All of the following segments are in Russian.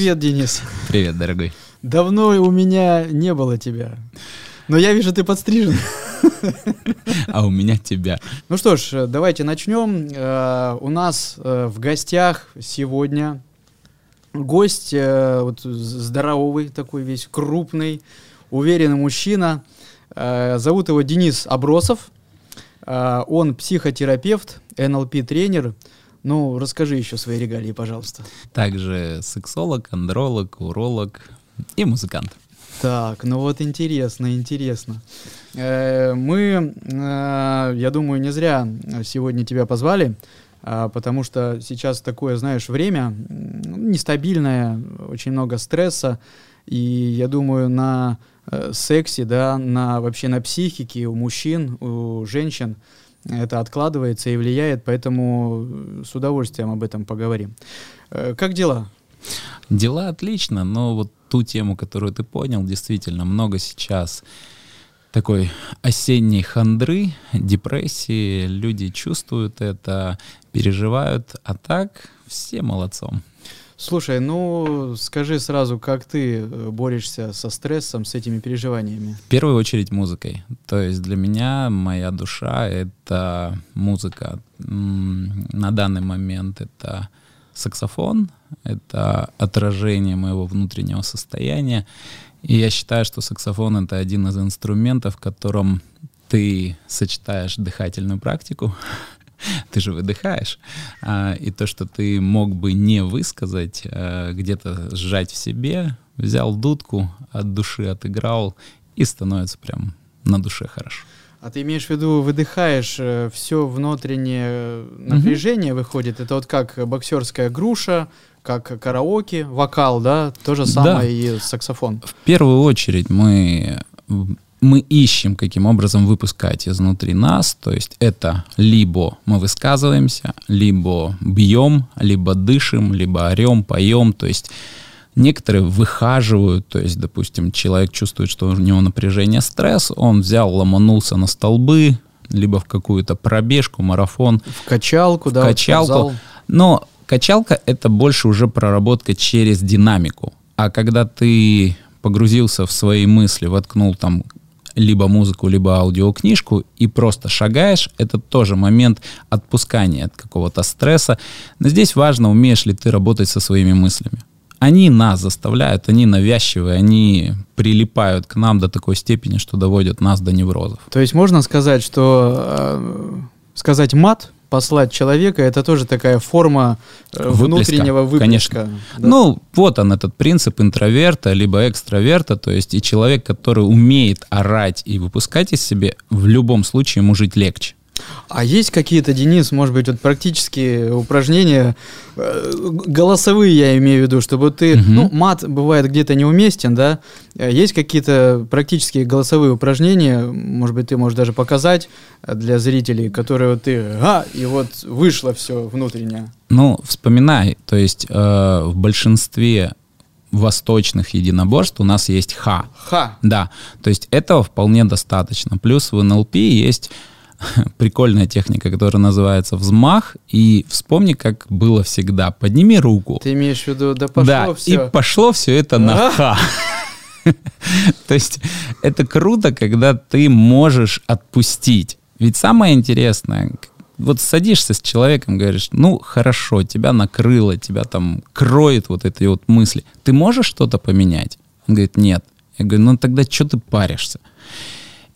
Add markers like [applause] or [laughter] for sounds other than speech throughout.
Привет, Денис. Привет, дорогой. Давно у меня не было тебя. Но я вижу, ты подстрижен. А у меня тебя. Ну что ж, давайте начнем. Э, у нас э, в гостях сегодня гость э, вот, здоровый такой весь, крупный, уверенный мужчина. Зовут его Денис Абросов. Он психотерапевт, НЛП-тренер. Ну, расскажи еще свои регалии, пожалуйста. Также сексолог, андролог, уролог и музыкант. Так, ну вот интересно, интересно. Э, мы, э, я думаю, не зря сегодня тебя позвали, а, потому что сейчас такое, знаешь, время нестабильное, очень много стресса, и я думаю, на э, сексе, да, на вообще на психике у мужчин, у женщин это откладывается и влияет, поэтому с удовольствием об этом поговорим. Как дела? Дела отлично, но вот ту тему, которую ты понял, действительно много сейчас такой осенней хандры, депрессии, люди чувствуют это, переживают, а так все молодцом. Слушай, ну скажи сразу, как ты э, борешься со стрессом, с этими переживаниями? В первую очередь музыкой. То есть для меня моя душа — это музыка. На данный момент это саксофон, это отражение моего внутреннего состояния. И я считаю, что саксофон — это один из инструментов, в котором ты сочетаешь дыхательную практику, [laughs] ты же выдыхаешь, а, и то, что ты мог бы не высказать, а, где-то сжать в себе, взял дудку, от души отыграл, и становится прям на душе хорошо. А ты имеешь в виду, выдыхаешь э, все внутреннее напряжение угу. выходит? Это вот как боксерская груша, как караоке, вокал, да? То же самое да. и саксофон. В первую очередь мы мы ищем, каким образом выпускать изнутри нас. То есть это либо мы высказываемся, либо бьем, либо дышим, либо орем, поем. То есть Некоторые выхаживают, то есть, допустим, человек чувствует, что у него напряжение, стресс, он взял, ломанулся на столбы, либо в какую-то пробежку, марафон. В качалку, в да. качалку. Но качалка — это больше уже проработка через динамику. А когда ты погрузился в свои мысли, воткнул там либо музыку, либо аудиокнижку и просто шагаешь, это тоже момент отпускания от какого-то стресса. Но здесь важно, умеешь ли ты работать со своими мыслями они нас заставляют, они навязчивые, они прилипают к нам до такой степени, что доводят нас до неврозов. То есть можно сказать, что э, сказать мат, послать человека, это тоже такая форма э, выплеска, внутреннего выплеска. Конечно. Да? Ну, вот он, этот принцип интроверта, либо экстраверта, то есть и человек, который умеет орать и выпускать из себя, в любом случае ему жить легче. А есть какие-то, Денис, может быть, вот практические упражнения, э, голосовые я имею в виду, чтобы ты, угу. ну, мат бывает где-то неуместен, да, э, есть какие-то практические голосовые упражнения, может быть, ты можешь даже показать для зрителей, которые вот ты, а, и вот вышло все внутреннее. Ну, вспоминай, то есть э, в большинстве восточных единоборств у нас есть ха. Ха. Да, то есть этого вполне достаточно. Плюс в НЛП есть [laughs] прикольная техника, которая называется взмах. И вспомни, как было всегда. Подними руку. Ты имеешь в виду, да пошло да, все. и пошло все это на ха. [laughs] То есть это круто, когда ты можешь отпустить. Ведь самое интересное, вот садишься с человеком, говоришь, ну хорошо, тебя накрыло, тебя там кроет вот эти вот мысли. Ты можешь что-то поменять? Он говорит, нет. Я говорю, ну тогда что ты паришься?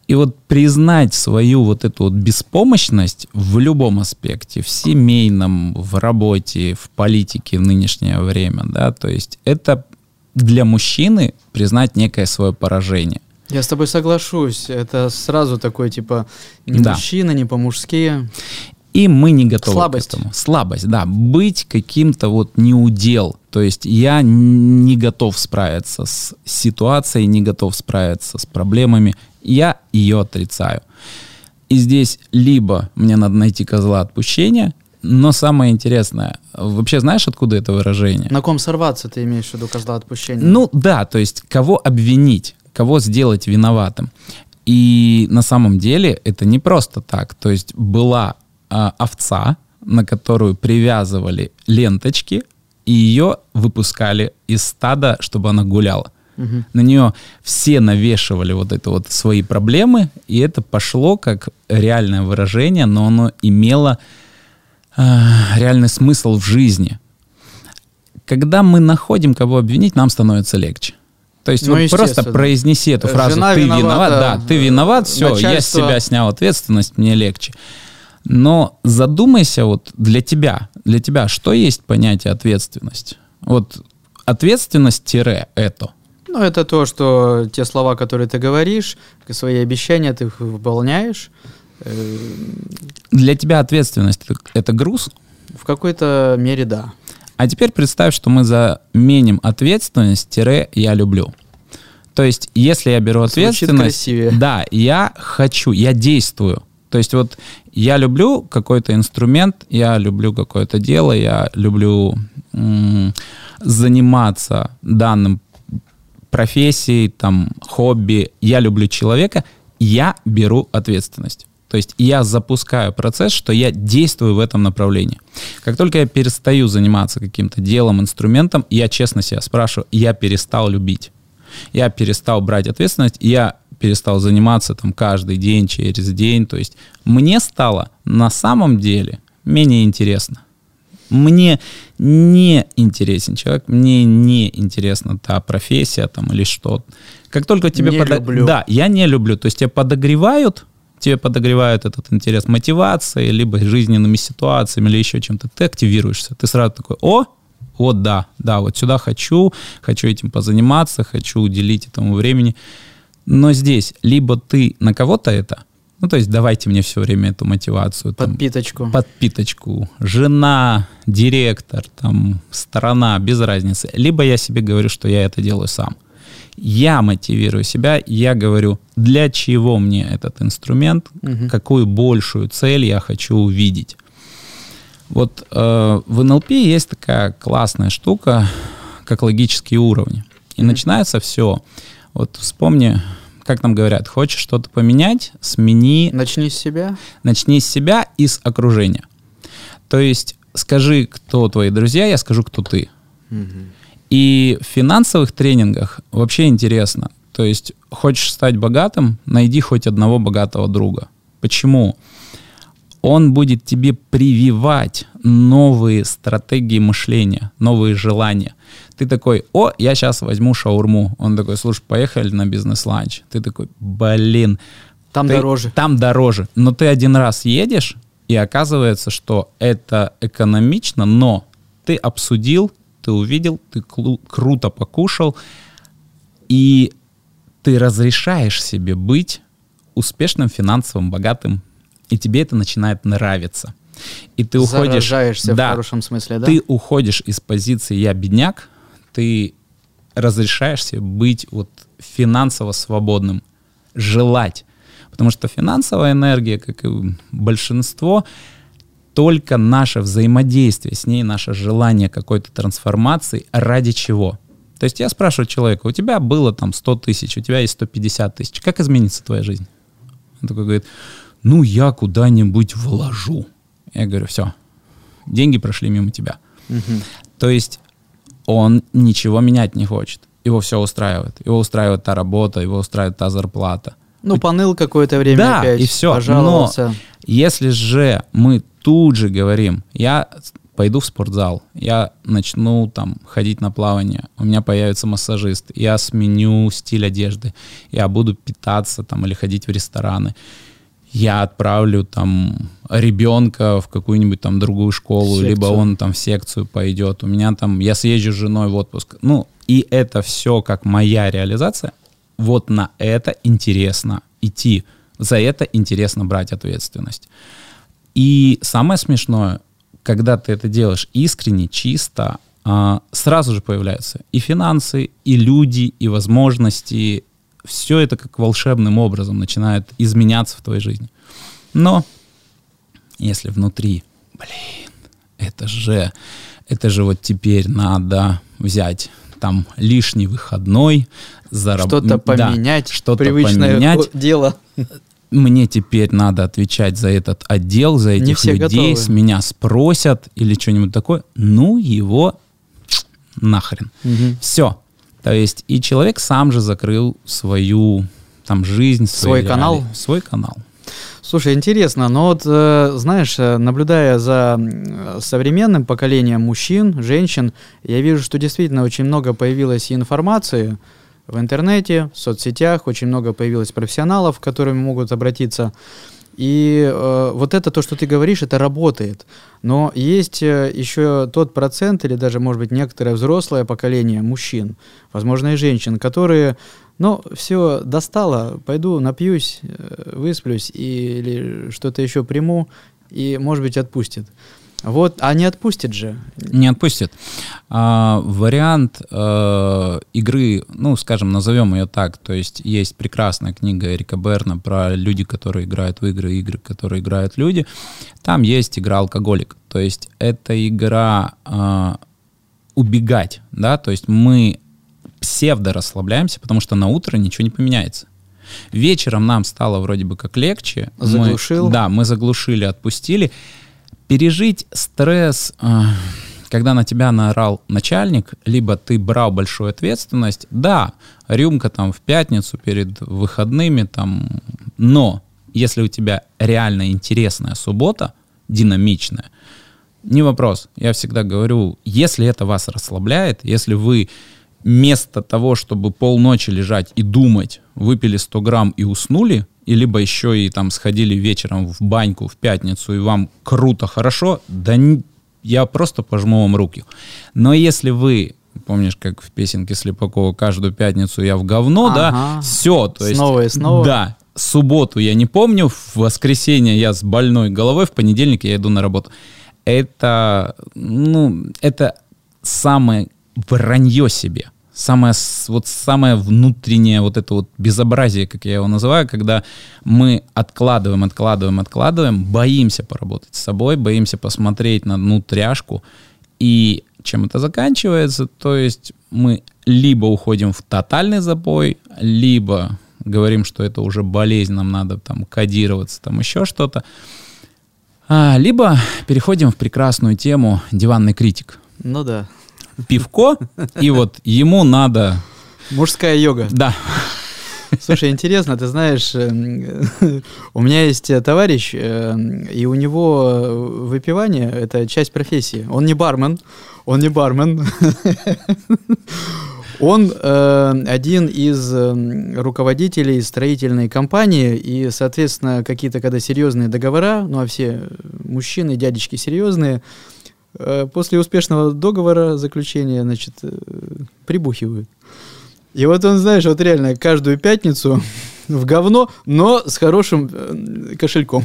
И вот признать свою вот эту вот беспомощность в любом аспекте, в семейном, в работе, в политике в нынешнее время, да, то есть это для мужчины признать некое свое поражение. Я с тобой соглашусь. Это сразу такой, типа, не да. мужчина, не по-мужски. И мы не готовы Слабость. к этому. Слабость, да. Быть каким-то вот неудел. То есть я не готов справиться с ситуацией, не готов справиться с проблемами, я ее отрицаю. И здесь либо мне надо найти козла отпущения, но самое интересное, вообще знаешь, откуда это выражение? На ком сорваться ты имеешь в виду козла отпущения? Ну да, то есть кого обвинить, кого сделать виноватым. И на самом деле это не просто так. То есть была э, овца, на которую привязывали ленточки, и ее выпускали из стада, чтобы она гуляла. Угу. На нее все навешивали вот это вот свои проблемы, и это пошло как реальное выражение, но оно имело э, реальный смысл в жизни. Когда мы находим кого обвинить, нам становится легче. То есть ну, вот просто произнеси эту фразу «ты виноват», да, «ты виноват», все, начальство... я с себя снял ответственность, мне легче. Но задумайся вот для тебя, для тебя, что есть понятие ответственность? Вот ответственность-это. Ну, это то, что те слова, которые ты говоришь, свои обещания ты выполняешь. Э, для тебя ответственность — это груз? В какой-то мере, да. А теперь представь, что мы заменим ответственность-я люблю. То есть, если я беру ответственность, да, я хочу, я действую. То есть вот я люблю какой-то инструмент, я люблю какое-то дело, я люблю м- заниматься данным профессией, там, хобби, я люблю человека, я беру ответственность. То есть я запускаю процесс, что я действую в этом направлении. Как только я перестаю заниматься каким-то делом, инструментом, я честно себя спрашиваю, я перестал любить. Я перестал брать ответственность, я перестал заниматься там каждый день, через день. То есть мне стало на самом деле менее интересно. Мне не интересен человек, мне не интересна та профессия там или что. Как только тебе не подо... люблю. Да, я не люблю. То есть тебя подогревают, тебе подогревают этот интерес мотивацией, либо жизненными ситуациями, или еще чем-то, ты активируешься. Ты сразу такой, о, вот да, да, вот сюда хочу, хочу этим позаниматься, хочу уделить этому времени. Но здесь либо ты на кого-то это, ну, то есть давайте мне все время эту мотивацию. Подпиточку. Там, подпиточку. Жена, директор, там, сторона, без разницы. Либо я себе говорю, что я это делаю сам я мотивирую себя, я говорю, для чего мне этот инструмент, угу. какую большую цель я хочу увидеть. Вот э, в НЛП есть такая классная штука, как логические уровни. И mm начинается все. Вот вспомни, как нам говорят, хочешь что-то поменять, смени... Начни с себя. Начни с себя и с окружения. То есть скажи, кто твои друзья, я скажу, кто ты. mm и в финансовых тренингах вообще интересно. То есть хочешь стать богатым, найди хоть одного богатого друга. Почему? Он будет тебе прививать новые стратегии мышления, новые желания. Ты такой, о, я сейчас возьму шаурму. Он такой, слушай, поехали на бизнес-ланч. Ты такой, блин. Там ты, дороже. Там дороже. Но ты один раз едешь, и оказывается, что это экономично, но ты обсудил ты увидел, ты круто покушал, и ты разрешаешь себе быть успешным, финансовым, богатым, и тебе это начинает нравиться. И ты уходишь... Да, в хорошем смысле, да? Ты уходишь из позиции «я бедняк», ты разрешаешь себе быть вот финансово свободным, желать. Потому что финансовая энергия, как и большинство, только наше взаимодействие с ней, наше желание какой-то трансформации, ради чего? То есть я спрашиваю человека, у тебя было там 100 тысяч, у тебя есть 150 тысяч, как изменится твоя жизнь? Он такой говорит, ну я куда-нибудь вложу. Я говорю, все, деньги прошли мимо тебя. Угу. То есть он ничего менять не хочет. Его все устраивает. Его устраивает та работа, его устраивает та зарплата. Ну, поныл какое-то время да, опять, и все. Пожаловался. Но если же мы тут же говорим, я пойду в спортзал, я начну там ходить на плавание, у меня появится массажист, я сменю стиль одежды, я буду питаться там или ходить в рестораны, я отправлю там ребенка в какую-нибудь там другую школу, секцию. либо он там в секцию пойдет, у меня там, я съезжу с женой в отпуск. Ну, и это все как моя реализация, вот на это интересно идти, за это интересно брать ответственность. И самое смешное, когда ты это делаешь искренне, чисто, а, сразу же появляются и финансы, и люди, и возможности. Все это как волшебным образом начинает изменяться в твоей жизни. Но если внутри, блин, это же, это же вот теперь надо взять там лишний выходной, заработать. Что-то поменять, да, что-то привычное поменять. дело мне теперь надо отвечать за этот отдел, за этих людей, готовы. с меня спросят или что-нибудь такое. Ну, его нахрен. Мгм. Все. То есть и человек сам же закрыл свою там жизнь, Свой канал? реалии. свой канал. Слушай, интересно, но вот, э, знаешь, э, наблюдая за современным поколением мужчин, женщин, я вижу, что действительно очень много появилось информации в интернете, в соцсетях, очень много появилось профессионалов, к которым могут обратиться. И э, вот это то, что ты говоришь, это работает. Но есть э, еще тот процент, или даже, может быть, некоторое взрослое поколение мужчин, возможно, и женщин, которые, ну, все достало, пойду напьюсь, э, высплюсь и, или что-то еще приму, и, может быть, отпустит. Вот, а не отпустит же. Не отпустит. А, вариант э, игры, ну, скажем, назовем ее так, то есть есть прекрасная книга Эрика Берна про люди, которые играют в игры, игры, которые играют люди. Там есть игра алкоголик. То есть это игра э, убегать, да, то есть мы псевдо расслабляемся, потому что на утро ничего не поменяется. Вечером нам стало вроде бы как легче. Мы- Заглушил. да, мы заглушили, отпустили. Пережить стресс, э, когда на тебя наорал начальник, либо ты брал большую ответственность, да, рюмка там в пятницу перед выходными, там, но если у тебя реально интересная суббота, динамичная, не вопрос. Я всегда говорю, если это вас расслабляет, если вы вместо того, чтобы полночи лежать и думать, выпили 100 грамм и уснули, и либо еще и там сходили вечером в баньку в пятницу, и вам круто, хорошо, да н- я просто пожму вам руки. Но если вы, помнишь, как в песенке Слепакова, каждую пятницу я в говно, да, Ага. все, то есть... Снова и снова. Да, субботу я не помню, в воскресенье я с больной головой, в понедельник я иду на работу. Это, ну, это самое вранье себе. Самое, вот самое внутреннее вот это вот безобразие, как я его называю, когда мы откладываем, откладываем, откладываем, боимся поработать с собой, боимся посмотреть на одну тряшку, и чем это заканчивается, то есть мы либо уходим в тотальный запой, либо говорим, что это уже болезнь, нам надо там кодироваться, там еще что-то, А, либо переходим в прекрасную тему диванный критик. Ну да. Пивко, и вот ему надо, Мужская йога. да, Слушай, интересно, ты знаешь, эм, у меня есть э, товарищ, эм, и у него э, выпивание — это часть профессии. Он не бармен, он не бармен. Он э, один из эм, руководителей строительной компании, и, соответственно, какие-то когда серьезные договора, ну а все мужчины, дядечки серьезные, э, после успешного договора заключения, значит, э, прибухивают. И вот он, знаешь, вот реально каждую пятницу [laughs] в говно, но с хорошим э, кошельком.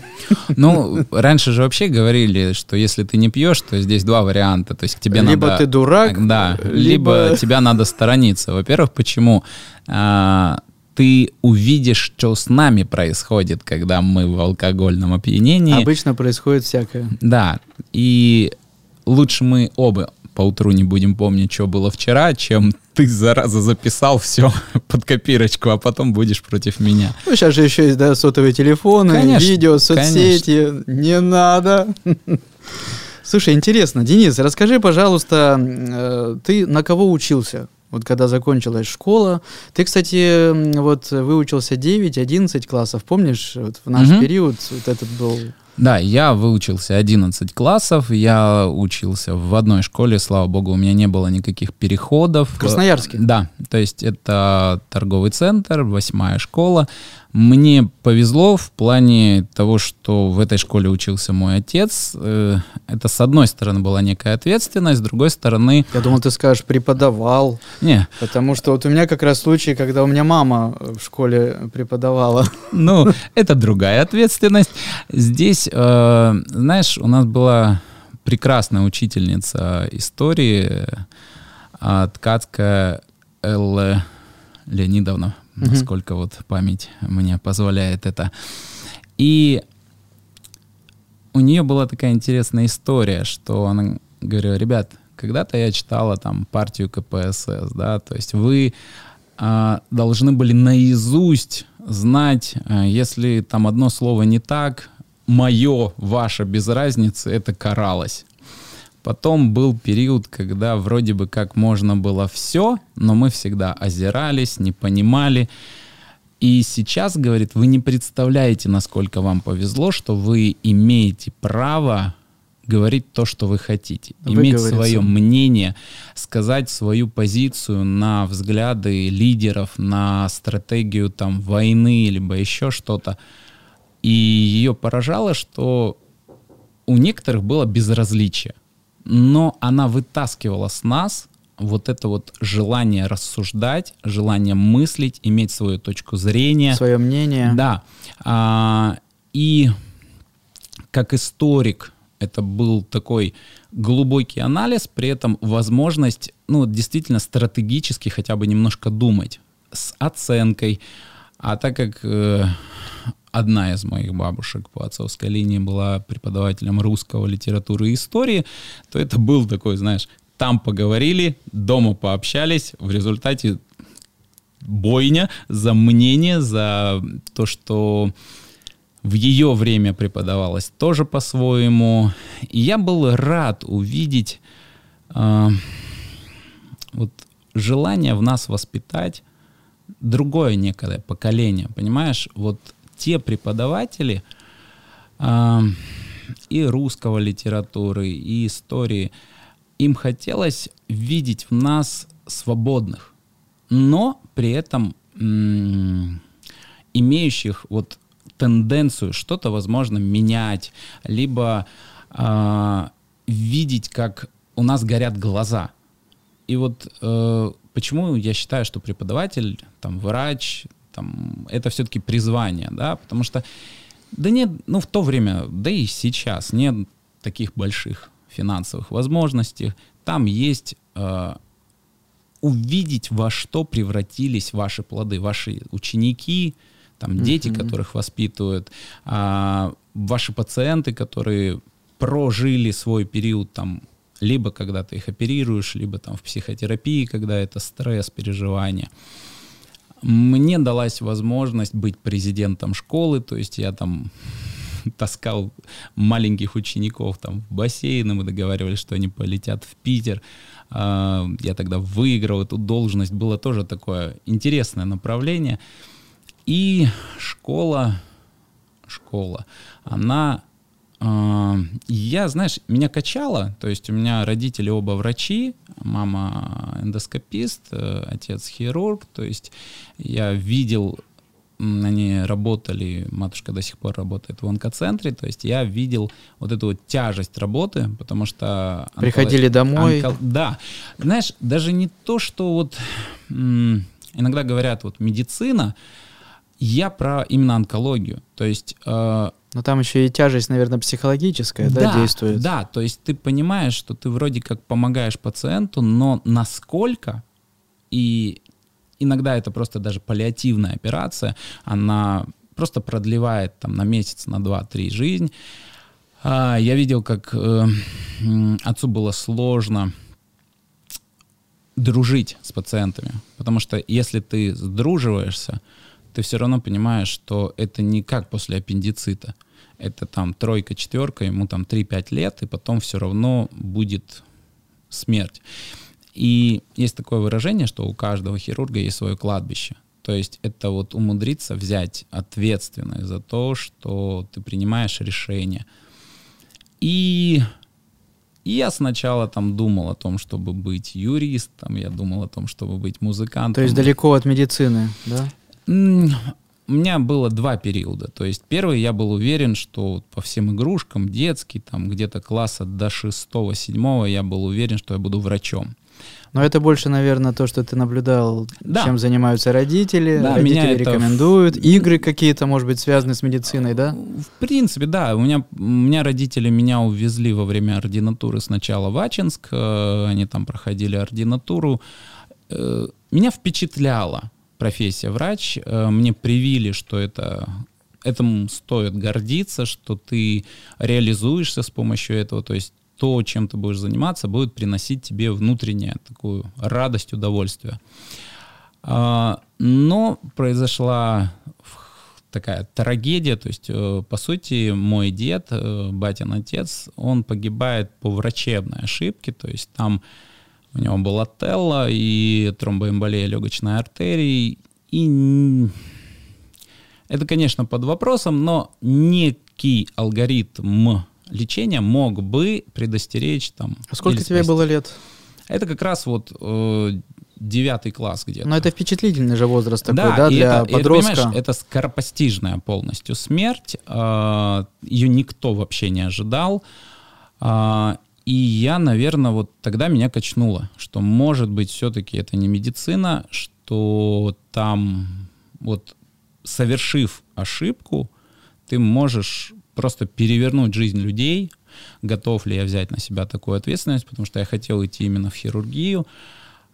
Ну, раньше же вообще говорили, что если ты не пьешь, то здесь два варианта. То есть к тебе либо надо... ты дурак, Да, э, либо... тебя надо сторониться. Во-первых, почему? А, ты увидишь, что с нами происходит, когда мы в алкогольном опьянении. Обычно происходит всякое. Да, и лучше мы оба по утру не будем помнить, что было вчера, чем ты, зараза, записал все [laughs] под копирочку, а потом будешь против меня. Ну, сейчас же еще есть, да, сотовые телефоны, Конечно, видео, соцсети. Не надо. [laughs] Слушай, интересно, Денис, расскажи, пожалуйста, э, ты на кого учился? Вот когда закончилась школа. Ты, кстати, вот выучился 9-11 классов, помнишь? Вот в наш Мгм. период вот этот был Да, я выучился 11 классов, я учился в одной школе, слава богу, у меня не было никаких переходов. в Красноярске. Да, то есть это торговый центр, восьмая школа. Мне повезло в плане того, что в этой школе учился мой отец. Э, Это, с одной стороны, была некая ответственность, с другой стороны... Я думал, ты скажешь, преподавал. Не, Потому что вот у меня как раз случай, когда у меня мама в школе преподавала. Ну, это другая ответственность. Здесь, э, знаешь, у нас была прекрасная учительница истории, э, ткацкая Элла Леонидовна, Насколько вот память мне позволяет это. И у нее была такая интересная история, что она говорила, ребят, когда-то я читала там партию КПСС, да, то есть вы а, должны были наизусть знать, а, если там одно слово не так, мое, ваше, без разницы, это каралось. Потом был период, когда вроде бы как можно было все, но мы всегда озирались, не понимали. И сейчас, говорит, вы не представляете, насколько вам повезло, что вы имеете право говорить то, что вы хотите, иметь свое мнение, сказать свою позицию на взгляды лидеров, на стратегию там войны, либо еще что-то. И ее поражало, что у некоторых было безразличие, но она вытаскивала с нас вот это вот желание рассуждать, желание мыслить, иметь свою точку зрения. Свое мнение. Да. А, и как историк это был такой глубокий анализ, при этом возможность, ну, действительно стратегически хотя бы немножко думать с оценкой. А так как э, одна из моих бабушек по отцовской линии была преподавателем русского литературы и истории, то это был такой, знаешь, там поговорили, дома пообщались, в результате бойня за мнение, за то, что в ее время преподавалось тоже по-своему. И я был рад увидеть э, вот желание в нас воспитать другое некое поколение, понимаешь? Вот те преподаватели э, и русского литературы, и истории, им хотелось видеть в нас свободных, но при этом м- имеющих вот тенденцию что-то, возможно, менять, либо э, видеть, как у нас горят глаза. И вот э, почему я считаю, что преподаватель, там, врач, там, это все-таки призвание, да, потому что, да нет, ну, в то время, да и сейчас нет таких больших финансовых возможностей. Там есть э, увидеть, во что превратились ваши плоды, ваши ученики, там mm-hmm. дети, которых воспитывают, а, ваши пациенты, которые прожили свой период там либо когда ты их оперируешь, либо там в психотерапии, когда это стресс, переживания. Мне далась возможность быть президентом школы, то есть я там [laughs] таскал маленьких учеников там в бассейн, и мы договаривались, что они полетят в Питер. А, я тогда выиграл эту должность, было тоже такое интересное направление. И школа, школа, она я, знаешь, меня качало, то есть у меня родители оба врачи, мама эндоскопист, э, отец хирург, то есть я видел, они работали, матушка до сих пор работает в онкоцентре, то есть я видел вот эту вот тяжесть работы, потому что... Онколог... Приходили домой. Онко... Да, знаешь, даже не то, что вот иногда говорят вот медицина, я про именно онкологию. То есть... Э, но там еще и тяжесть, наверное, психологическая, да, да, действует. Да, то есть ты понимаешь, что ты вроде как помогаешь пациенту, но насколько и иногда это просто даже паллиативная операция, она просто продлевает там на месяц, на два-три жизнь. А, я видел, как э, отцу было сложно дружить с пациентами, потому что если ты сдруживаешься, ты все равно понимаешь, что это не как после аппендицита. Это там тройка, четверка, ему там 3-5 лет, и потом все равно будет смерть. И есть такое выражение, что у каждого хирурга есть свое кладбище. То есть это вот умудриться взять ответственность за то, что ты принимаешь решение. И я сначала там думал о том, чтобы быть юристом, я думал о том, чтобы быть музыкантом. То есть далеко от медицины, да? У меня было два периода. То есть первый я был уверен, что по всем игрушкам, детский, там где-то класса до шестого, седьмого, я был уверен, что я буду врачом. Но это больше, наверное, то, что ты наблюдал, да. чем занимаются родители. Да, родители меня рекомендуют. Это... Игры какие-то, может быть, связаны с медициной, да? В принципе, да. У меня, у меня родители меня увезли во время ординатуры сначала в Ачинск. Э, они там проходили ординатуру. Э, меня впечатляло профессия врач. Э, мне привили, что это этому стоит гордиться, что ты реализуешься с помощью этого, то есть то, чем ты будешь заниматься, будет приносить тебе внутреннее такую радость, удовольствие. А, но произошла такая трагедия, то есть, э, по сути, мой дед, э, батин отец, он погибает по врачебной ошибке, то есть там у него была телла и тромбоэмболия легочной артерии, и это, конечно, под вопросом, но некий алгоритм лечения мог бы предостеречь там... А сколько тебе было лет? Это как раз вот э, девятый класс где-то. Но это впечатлительный же возраст такой, да, да для это, подростка. Это, это скоропостижная полностью смерть. Э, ее никто вообще не ожидал. И я, наверное, вот тогда меня качнуло, что, может быть, все-таки это не медицина, что там вот совершив ошибку, ты можешь просто перевернуть жизнь людей, готов ли я взять на себя такую ответственность, потому что я хотел идти именно в хирургию.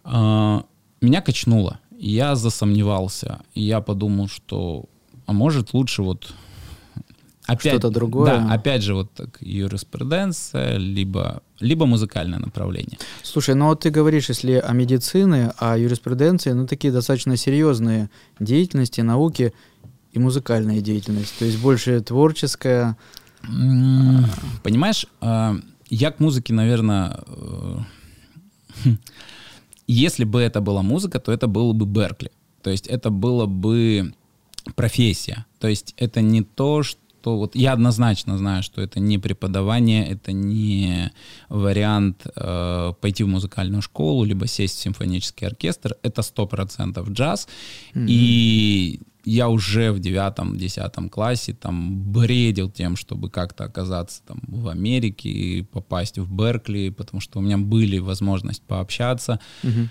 А, меня качнуло, я засомневался, я подумал, что, а может лучше вот опять, что-то другое. Да, опять же вот так юриспруденция, либо либо музыкальное направление. Слушай, ну вот ты говоришь, если о медицине, о юриспруденции, ну такие достаточно серьезные деятельности, науки и музыкальная деятельность, то есть больше творческая. Понимаешь, а, я к музыке, наверное, э, [laughs] если бы это была музыка, то это было бы Беркли. То есть это было бы профессия. То есть это не то, что что вот я однозначно знаю, что это не преподавание, это не вариант э, пойти в музыкальную школу, либо сесть в симфонический оркестр. Это сто процентов джаз. Mm-hmm. И я уже в девятом, десятом классе там бредил тем, чтобы как-то оказаться там в Америке и попасть в Беркли, потому что у меня были возможность пообщаться. Mm-hmm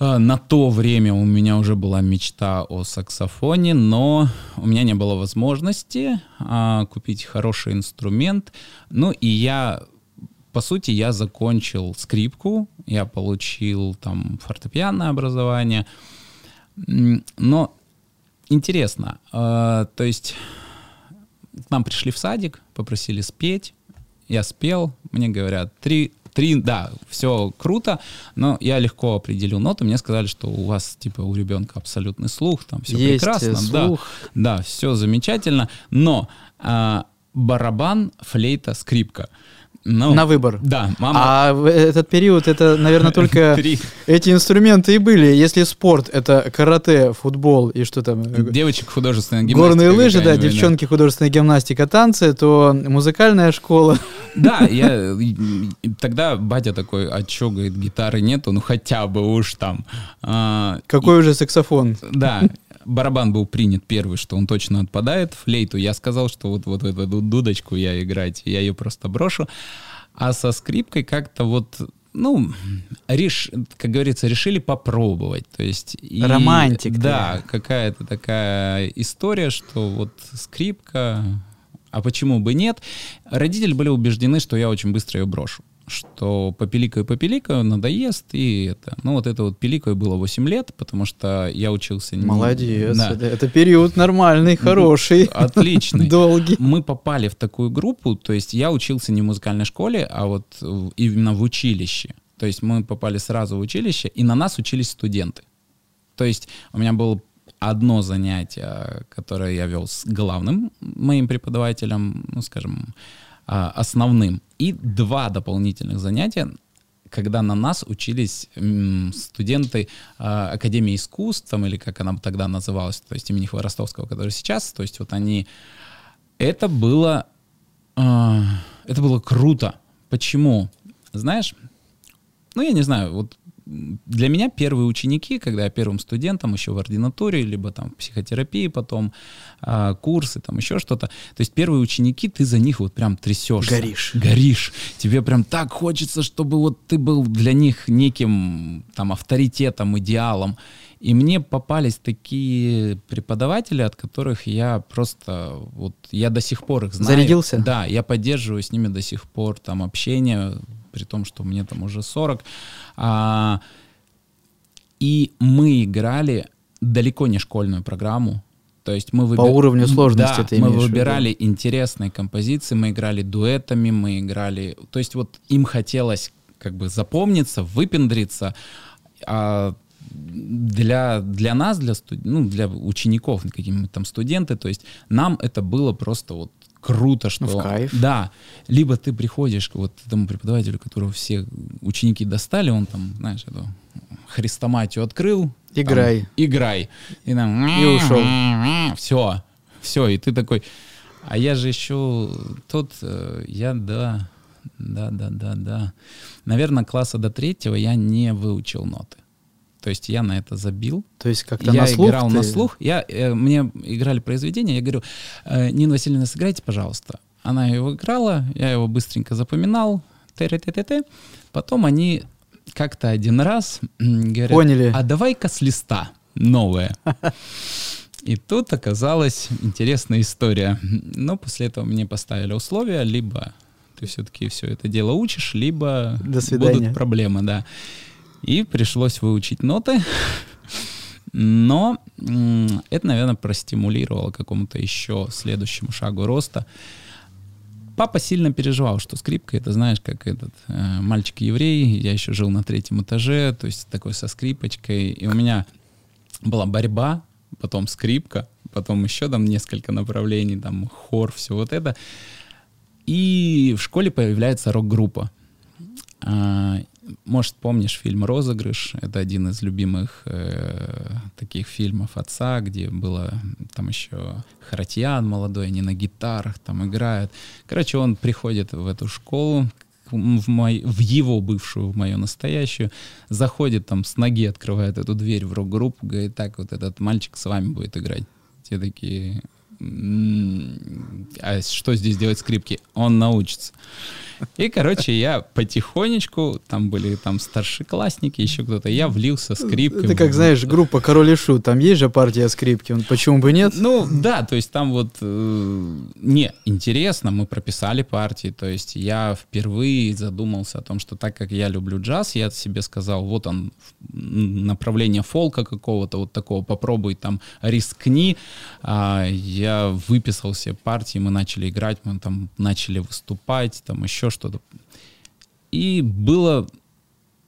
на то время у меня уже была мечта о саксофоне, но у меня не было возможности а, купить хороший инструмент. Ну и я, по сути, я закончил скрипку, я получил там фортепианное образование. Но интересно, э, то есть к нам пришли в садик, попросили спеть, я спел, мне говорят, три три, да, все круто, но я легко определил ноты. Мне сказали, что у вас, типа, у ребенка абсолютный слух, там все Есть прекрасно. Слух. Да, да, все замечательно, но а, барабан, флейта, скрипка — ну, на выбор. Да, мама. А этот период это, наверное, только [laughs] эти инструменты и были. Если спорт это карате, футбол и что там? Девочек художественная гимнастика. Горные лыжи, да, девчонки художественная гимнастика, танцы, то музыкальная школа. [laughs] Да, я тогда батя такой, а чё, говорит, гитары нету, ну хотя бы уж там. А, Какой и, уже саксофон? Да, барабан был принят первый, что он точно отпадает. Флейту я сказал, что вот, вот эту дудочку я играть, я ее просто брошу. А со скрипкой как-то вот ну, реш, как говорится, решили попробовать. То есть, и, Романтик. Да, какая-то такая история, что вот скрипка, а почему бы нет? Родители были убеждены, что я очень быстро ее брошу что попиликаю, попиликаю, надоест, и это. Ну, вот это вот пиликаю было 8 лет, потому что я учился... Молодец, да. это, это период нормальный, хороший. [laughs] Отличный. Долгий. Мы попали в такую группу, то есть я учился не в музыкальной школе, а вот именно в училище. То есть мы попали сразу в училище, и на нас учились студенты. То есть у меня было одно занятие, которое я вел с главным моим преподавателем, ну, скажем, а, основным, и два дополнительных занятия, когда на нас учились студенты а, Академии искусств, там, или как она тогда называлась, то есть имени Хворостовского, который сейчас, то есть вот они... Это было... А, это было круто. Почему? Знаешь, ну, я не знаю, вот для меня первые ученики, когда я первым студентом еще в ординатуре, либо там в психотерапии потом, а, курсы, там еще что-то. То есть первые ученики, ты за них вот прям трясешься. Горишь. Горишь. Тебе прям так хочется, чтобы вот ты был для них неким там авторитетом, идеалом. И мне попались такие преподаватели, от которых я просто, вот, я до сих пор их знаю. Зарядился? Да, я поддерживаю с ними до сих пор там общение, при том, что мне там уже 40. А, и мы играли далеко не школьную программу. То есть мы выби... По уровню сложности да, ты мы выбирали интересные композиции, мы играли дуэтами, мы играли... То есть вот им хотелось как бы запомниться, выпендриться, а для, для нас, для, студ... ну, для учеников, какими-то там студенты, то есть нам это было просто вот круто, что... Ну, в кайф. Да. Либо ты приходишь к вот этому преподавателю, которого все ученики достали, он там, знаешь, эту хрестоматию открыл. Играй. Там, играй. И, там, И ушел. Все. Все. И ты такой... А я же еще тот... э, Я, да... Да, да, да, да. Наверное, класса до третьего я не выучил ноты. То есть я на это забил. То есть как-то я на слух играл ты- на слух. Я, э, мне играли произведения, я говорю, э, Нина Васильевна, сыграйте, пожалуйста. Она его играла, я его быстренько запоминал. Т-т-т-т-т. Потом они как-то один раз говорят, Поняли. а давай-ка с листа новое. И тут оказалась интересная история. Но после этого мне поставили условия, либо ты все-таки все это дело учишь, либо До свидания. будут проблемы, да. И пришлось выучить ноты. Но это, наверное, простимулировало какому-то еще следующему шагу роста. Папа сильно переживал, что скрипка, это знаешь, как этот э, мальчик-еврей, я еще жил на третьем этаже, то есть такой со скрипочкой, и у меня была борьба, потом скрипка, потом еще там несколько направлений, там хор, все вот это. И в школе появляется рок-группа. Может, помнишь фильм «Розыгрыш»? Это один из любимых э, таких фильмов отца, где было там еще Харатьян молодой, они на гитарах там играют. Короче, он приходит в эту школу, в, мой, в его бывшую, в мою настоящую, заходит там с ноги, открывает эту дверь в рок-группу, говорит, так, вот этот мальчик с вами будет играть. Те такие, «М, а что здесь делать скрипки? Он научится. И, короче, я потихонечку, там были там старшеклассники, еще кто-то, я влился скрипкой. Это как, знаешь, группа Король и Шут, там есть же партия скрипки, он- почему бы нет? Ну, да, то есть там вот... э, не, интересно, мы прописали партии, то есть я впервые задумался о том, что так как я люблю джаз, я себе сказал, вот он, направление фолка какого-то, вот такого, попробуй там, рискни. А, я выписал все партии, мы начали играть, мы там начали выступать, там еще что-то. И было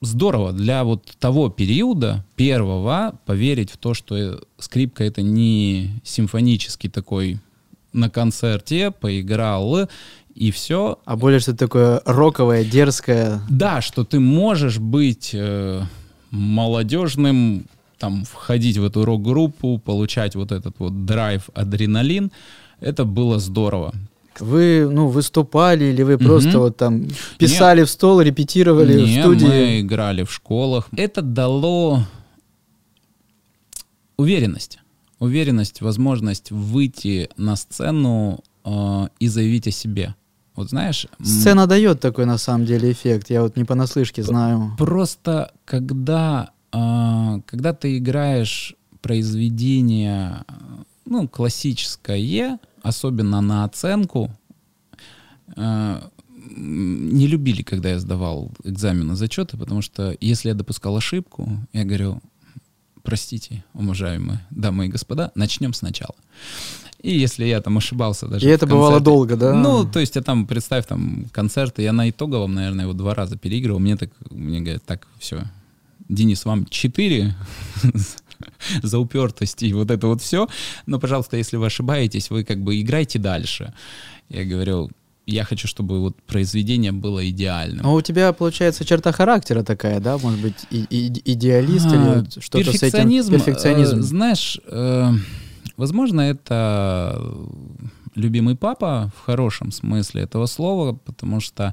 здорово для вот того периода первого поверить в то, что э, скрипка это не симфонический такой на концерте поиграл и все. А более что-то такое роковое, дерзкое. Да, что ты можешь быть э, молодежным, там входить в эту рок-группу, получать вот этот вот драйв, адреналин. Это было здорово. Вы, ну, выступали или вы просто Мгм. вот там писали в стол, репетировали в Не, студии? мы играли в школах. Это дало уверенность. Уверенность, возможность выйти на сцену э, и заявить о себе. Вот знаешь... Сцена дает такой на самом деле эффект, я вот не понаслышке знаю. Просто когда, когда ты играешь произведение, ну, классическое, особенно на оценку, а, не любили, когда я сдавал экзамены, зачеты, потому что если я допускал ошибку, я говорю, простите, уважаемые дамы и господа, начнем сначала. И если я там ошибался даже И это бывало концерте- долго, да? Ну, то есть, я там, представь, там, концерты, я на итоговом, наверное, его два раза переигрывал, мне так, мне говорят, так, все, Денис, вам четыре [laughs] за упертость и вот это вот все, но, пожалуйста, если вы ошибаетесь, вы как бы играйте дальше. Я говорю, я хочу, чтобы вот произведение было идеальным. Но у тебя, получается, черта характера такая, да? Может быть, и- и- идеалист А, или что-то с этим? перфекционизм, э, знаешь, э, возможно, это любимый папа в хорошем смысле этого слова, потому что м,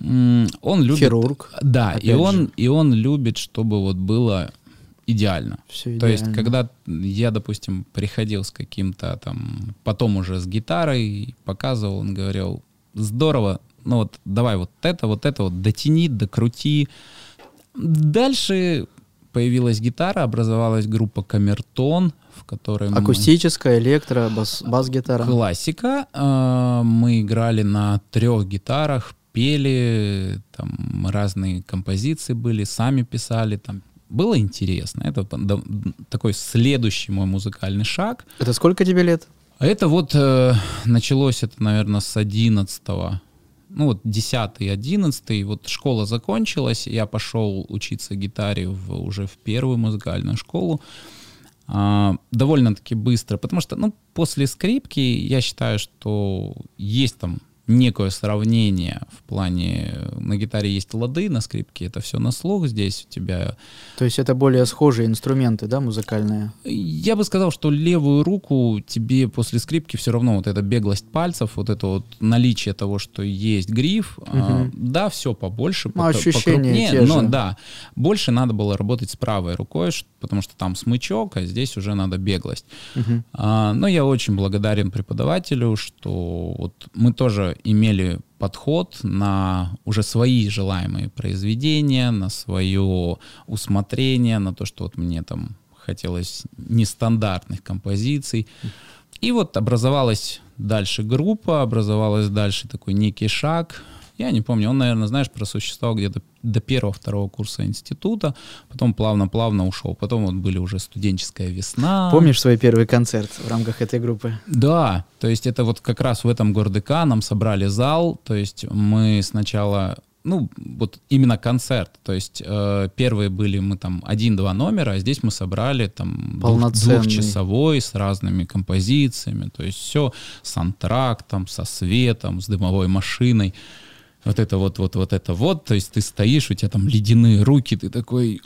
он любит... Хирург. Да, и он, же. и он любит, чтобы вот было идеально. Всё То есть, идеально. когда я, допустим, приходил с каким-то там, потом уже с гитарой, показывал, он говорил, здорово, ну вот давай вот это, вот это вот дотяни, докрути. Дальше появилась гитара, образовалась группа Камертон, в которой мы- Акустическая, электро, бас, бас-гитара. Классика. Э, Мы играли на трех гитарах, пели, там разные композиции были, сами писали, там было интересно. Это такой следующий мой музыкальный шаг. Это сколько тебе лет? Это вот э, началось это, наверное, с 11 ну вот 10 11 вот школа закончилась, я пошел учиться гитаре в, уже в первую музыкальную школу, а, довольно-таки быстро, потому что, ну, после скрипки я считаю, что есть там некое сравнение в плане на гитаре есть лады, на скрипке это все на слух, здесь у тебя... То есть это более схожие инструменты, да, музыкальные? Я бы сказал, что левую руку тебе после скрипки все равно вот эта беглость пальцев, вот это вот наличие того, что есть гриф, угу. а, да, все побольше, ну, по, покрупнее, те но же. да, больше надо было работать с правой рукой, потому что там смычок, а здесь уже надо беглость. Угу. А, но я очень благодарен преподавателю, что вот мы тоже имели подход на уже свои желаемые произведения, на свое усмотрение, на то, что вот мне там хотелось нестандартных композиций. И вот образовалась дальше группа, образовалась дальше такой некий шаг — я не помню, он, наверное, знаешь, просуществовал где-то до первого-второго курса института, потом плавно-плавно ушел. Потом вот были уже студенческая весна. Помнишь свой первый концерт в рамках этой группы? Да, то есть это вот как раз в этом ГорДК нам собрали зал, то есть мы сначала ну, вот именно концерт. То есть э, первые были мы там один-два номера, а здесь мы собрали там двух, двухчасовой с разными композициями. То есть все с антрактом, со светом, с дымовой машиной вот это вот, вот, вот это вот, то есть ты стоишь, у тебя там ледяные руки, ты такой...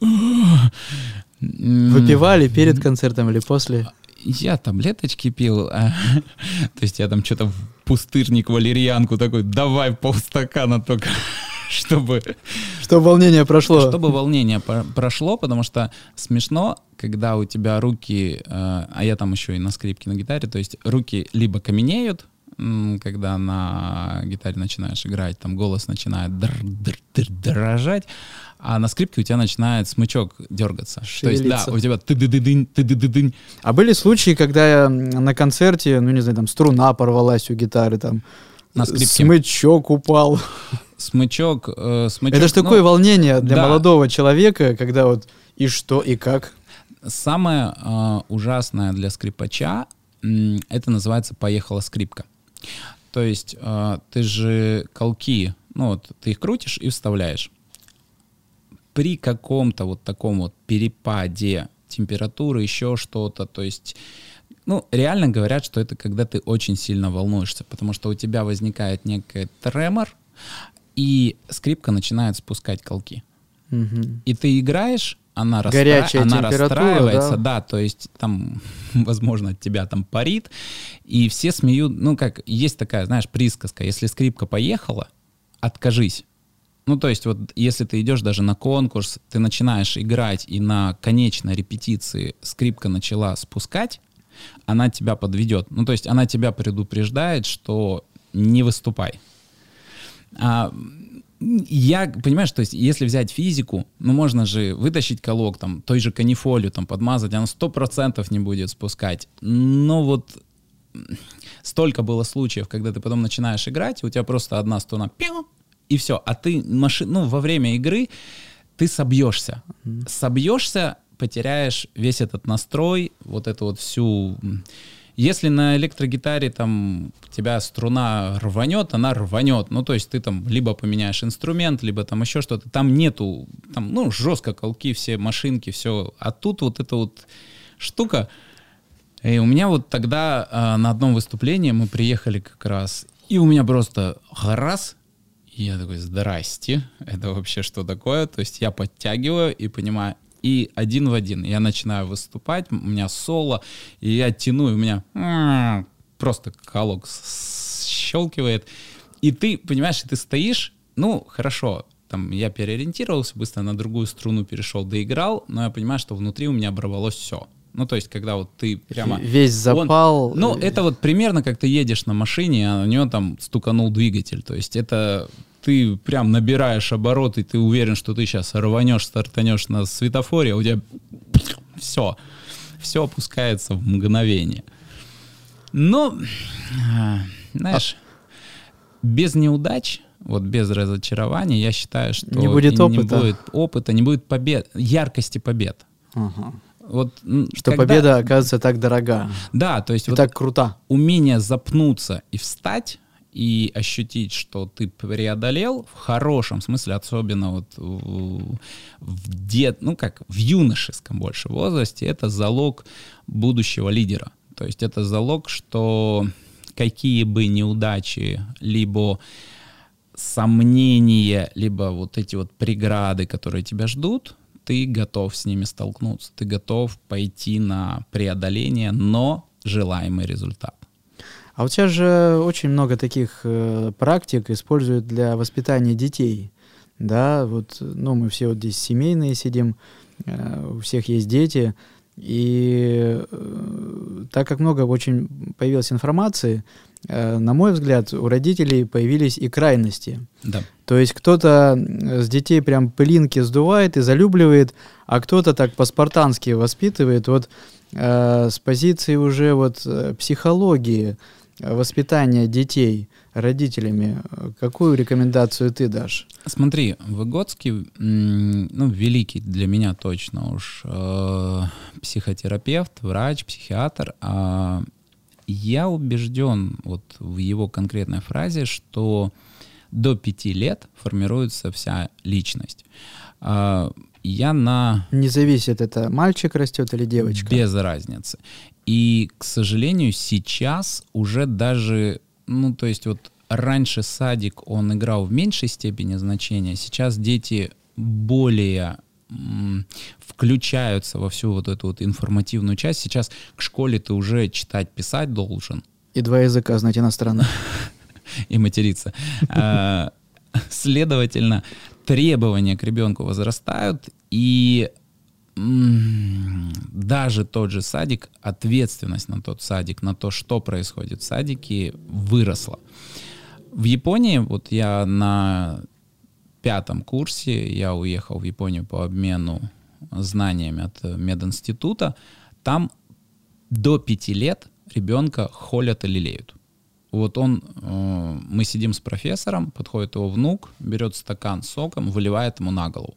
Выпивали перед концертом или после? Я таблеточки пил, а, [laughs] то есть я там что-то в пустырник, валерьянку такой, давай полстакана только, [laughs] чтобы... Чтобы волнение прошло. Чтобы волнение прошло, потому что смешно, когда у тебя руки, э, а я там еще и на скрипке, на гитаре, то есть руки либо каменеют, когда на гитаре начинаешь играть, там голос начинает др -др -др дрожать, а на скрипке у тебя начинает смычок дергаться. Шевелиться. То есть, да, у тебя ты ды ды дынь ты ды ды дынь А были случаи, когда на концерте, ну не знаю, там струна порвалась у гитары, там на скрипке. смычок упал. Смычок, э, смычок. Это же ну, такое волнение для да. молодого человека, когда вот и что, и как. Самое э, ужасное для скрипача это называется «поехала скрипка». То есть э, ты же колки, ну вот ты их крутишь и вставляешь. При каком-то вот таком вот перепаде температуры, еще что-то, то есть, ну, реально говорят, что это когда ты очень сильно волнуешься, потому что у тебя возникает некий тремор, и скрипка начинает спускать колки. Угу. И ты играешь, она, Горячая расстра... она расстраивается, да? да, то есть там, [laughs] возможно, от тебя там парит, и все смеют, ну как, есть такая, знаешь, присказка, если скрипка поехала, откажись. Ну, то есть вот если ты идешь даже на конкурс, ты начинаешь играть, и на конечной репетиции скрипка начала спускать, она тебя подведет. Ну, то есть она тебя предупреждает, что не выступай. А, я, понимаешь, то есть если взять физику, ну можно же вытащить колок, там, той же канифолию, там, подмазать, она сто процентов не будет спускать. Но вот столько было случаев, когда ты потом начинаешь играть, у тебя просто одна струна, пиу, и все. А ты машин, ну, во время игры ты собьешься. Mm-hmm. Собьешься, потеряешь весь этот настрой, вот эту вот всю если на электрогитаре там тебя струна рванет, она рванет. Ну, то есть ты там либо поменяешь инструмент, либо там еще что-то. Там нету, там, ну, жестко колки, все машинки, все. А тут вот эта вот штука. И у меня вот тогда э, на одном выступлении мы приехали как раз, и у меня просто раз, и я такой, здрасте, это вообще что такое? То есть я подтягиваю и понимаю, и один в один. Я начинаю выступать, у меня соло, и я тяну, и у меня просто колок щелкивает. И ты, понимаешь, ты стоишь, ну, хорошо, там я переориентировался, быстро на другую струну перешел, доиграл, но я понимаю, что внутри у меня оборвалось все. Ну, то есть, когда вот ты прямо... Весь запал. Он, ну, это вот примерно как ты едешь на машине, а у него там стуканул двигатель. То есть, это ты прям набираешь обороты, ты уверен, что ты сейчас рванешь, стартанешь на светофоре, а у тебя все, все опускается в мгновение. Но, знаешь, без неудач, вот без разочарования, я считаю, что не будет опыта, не будет, опыта, не будет побед, яркости побед. Ага. Вот, что когда... победа оказывается так дорога. Да, то есть и вот так крута. Умение запнуться и встать и ощутить, что ты преодолел в хорошем смысле, особенно вот в, дет, ну как в юношеском больше возрасте, это залог будущего лидера. То есть это залог, что какие бы неудачи, либо сомнения, либо вот эти вот преграды, которые тебя ждут, ты готов с ними столкнуться, ты готов пойти на преодоление, но желаемый результат. А вот сейчас же очень много таких э, практик используют для воспитания детей. Да, вот, ну, мы все вот здесь семейные сидим, э, у всех есть дети, и э, так как много очень появилось информации, э, на мой взгляд, у родителей появились и крайности. Да. То есть кто-то с детей прям пылинки сдувает и залюбливает, а кто-то так по-спартански воспитывает. Вот э, с позиции уже вот э, психологии, воспитания детей родителями, какую рекомендацию ты дашь? Смотри, Выгодский, ну, великий для меня точно уж э, психотерапевт, врач, психиатр. Э, я убежден вот в его конкретной фразе, что до пяти лет формируется вся личность. Э, я на... Не зависит, это мальчик растет или девочка? Без разницы. И, к сожалению, сейчас уже даже, ну, то есть вот раньше садик, он играл в меньшей степени значения, сейчас дети более включаются во всю вот эту вот информативную часть. Сейчас к школе ты уже читать, писать должен. И два языка знать иностранных. [laughs] И материться. А, следовательно, требования к ребенку возрастают, и даже тот же садик, ответственность на тот садик, на то, что происходит в садике, выросла. В Японии, вот я на пятом курсе, я уехал в Японию по обмену знаниями от мединститута, там до пяти лет ребенка холят и лелеют. Вот он, э, мы сидим с профессором, подходит его внук, берет стакан соком, выливает ему на голову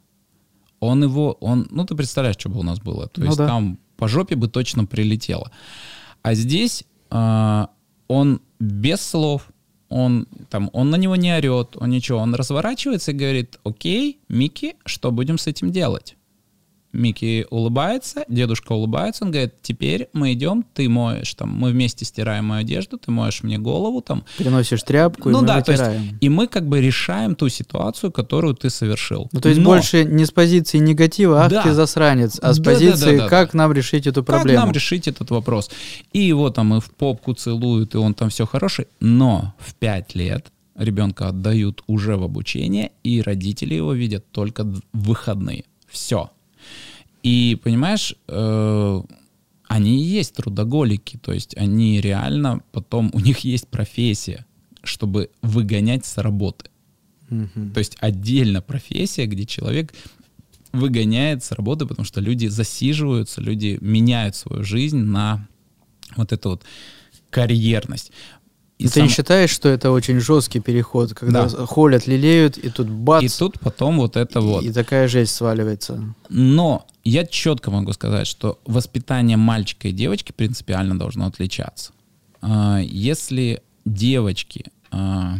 он его, он, ну ты представляешь, что бы у нас было. То ну, есть да. там по жопе бы точно прилетело. А здесь э, он без слов, он там, он на него не орет, он ничего, он разворачивается и говорит, окей, Микки, что будем с этим делать? Микки улыбается, дедушка улыбается, он говорит, теперь мы идем, ты моешь, там, мы вместе стираем мою одежду, ты моешь мне голову, там. Приносишь тряпку, ну, и мы да, вытираем. То есть, и мы как бы решаем ту ситуацию, которую ты совершил. Ну, то есть Но... больше не с позиции негатива, ах да. ты засранец, а с да, позиции, да, да, да, как да. нам решить эту проблему. Как нам решить этот вопрос. И его там и в попку целуют, и он там все хороший, но в пять лет ребенка отдают уже в обучение, и родители его видят только в выходные. Все. И, понимаешь, э, они и есть трудоголики, то есть они реально потом, у них есть профессия, чтобы выгонять с работы. mm То есть отдельно профессия, где человек выгоняет с работы, потому что люди засиживаются, люди меняют свою жизнь на вот эту вот карьерность. И ты сам... не считаешь, что это очень жесткий переход, когда да. холят, лелеют, и тут бац. И тут потом вот это вот. И такая жесть сваливается. Но я четко могу сказать, что воспитание мальчика и девочки принципиально должно отличаться. А, если девочки а,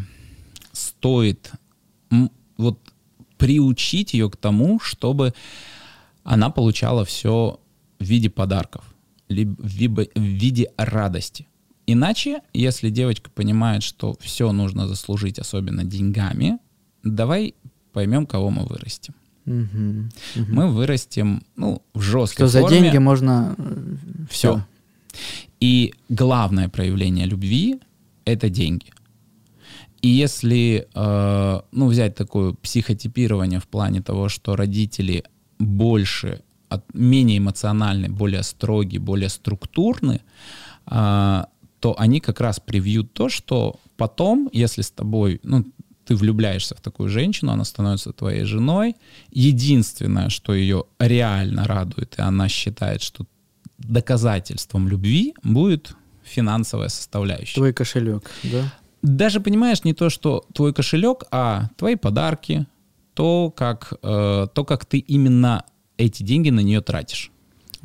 стоит вот приучить ее к тому, чтобы она получала все в виде подарков, либо в виде радости. Иначе, если девочка понимает, что все нужно заслужить, особенно деньгами, давай поймем, кого мы вырастим. Угу, угу. Мы вырастим, ну, в жесткой что форме. за деньги можно все. Э, И главное проявление любви — это деньги. И если, э, ну, взять такое психотипирование в плане того, что родители больше, от, менее эмоциональны, более строгие, более структурны, э, то они как раз привьют то, что потом, если с тобой, ну, ты влюбляешься в такую женщину, она становится твоей женой, единственное, что ее реально радует, и она считает, что доказательством любви будет финансовая составляющая. Твой кошелек, да? Даже понимаешь не то, что твой кошелек, а твои подарки, то как, э, то, как ты именно эти деньги на нее тратишь.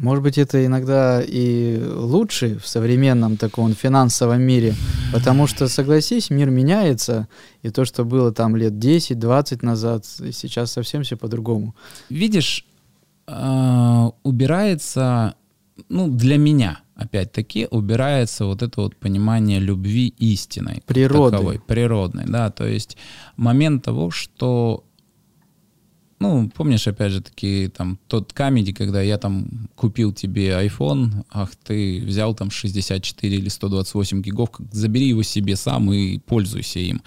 Может быть, это иногда и лучше в современном таком финансовом мире, потому что, согласись, мир меняется, и то, что было там лет 10-20 назад, сейчас совсем все по-другому. Видишь, э, убирается, ну, для меня, опять-таки, убирается вот это вот понимание любви истинной. Природы. Таковой, природной, да, то есть момент того, что ну, помнишь, опять же, таки, там, тот камеди, когда я там купил тебе iPhone, ах, ты взял там 64 или 128 гигов, забери его себе сам и пользуйся им.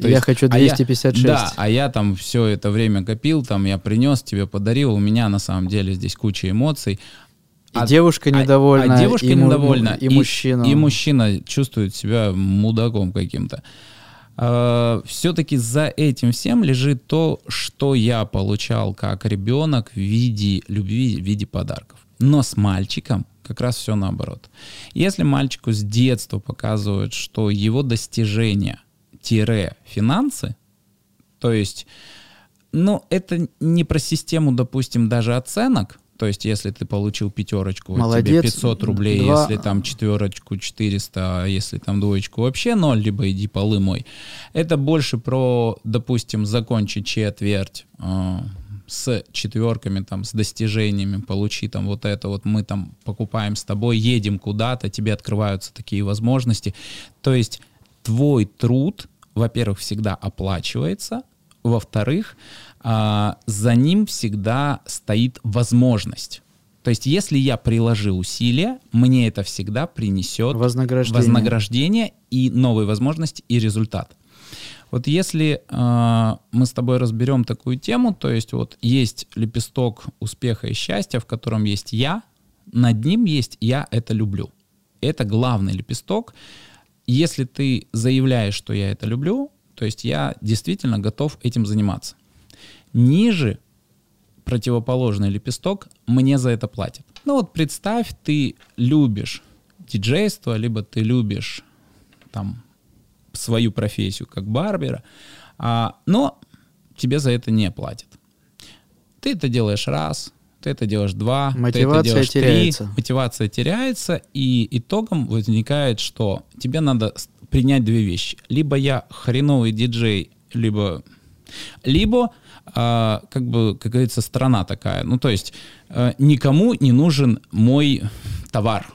То я есть, хочу 256. А я, да, а я там все это время копил, там, я принес, тебе подарил, у меня на самом деле здесь куча эмоций, и а, девушка недовольна, а, а девушка и, недовольна, и, и мужчина. И, и мужчина чувствует себя мудаком каким-то. Э, все-таки за этим всем лежит то, что я получал как ребенок в виде любви, в виде подарков. Но с мальчиком как раз все наоборот. Если мальчику с детства показывают, что его достижения тире финансы, то есть, ну, это не про систему, допустим, даже оценок, то есть, если ты получил пятерочку, Молодец. тебе 500 рублей, Два... если там четверочку 400, а если там двоечку вообще ноль, либо иди полы мой. Это больше про, допустим, закончить четверть э, с четверками, там, с достижениями, получи там вот это вот, мы там покупаем с тобой, едем куда-то, тебе открываются такие возможности. То есть твой труд, во-первых, всегда оплачивается, во-вторых, а, за ним всегда стоит возможность. То есть, если я приложу усилия, мне это всегда принесет вознаграждение, вознаграждение и новые возможности и результат. Вот если э, мы с тобой разберем такую тему, то есть вот есть лепесток успеха и счастья, в котором есть я, над ним есть я это люблю. Это главный лепесток. Если ты заявляешь, что я это люблю, то есть я действительно готов этим заниматься. Ниже противоположный лепесток мне за это платят. Ну вот представь, ты любишь диджейство, либо ты любишь там свою профессию как барбера, а, но тебе за это не платят. Ты это делаешь раз, ты это делаешь два, мотивация ты это делаешь теряется. три, мотивация теряется, и итогом возникает, что тебе надо принять две вещи. Либо я хреновый диджей, либо, либо а, как бы, как говорится, страна такая. Ну, то есть а, никому не нужен мой товар.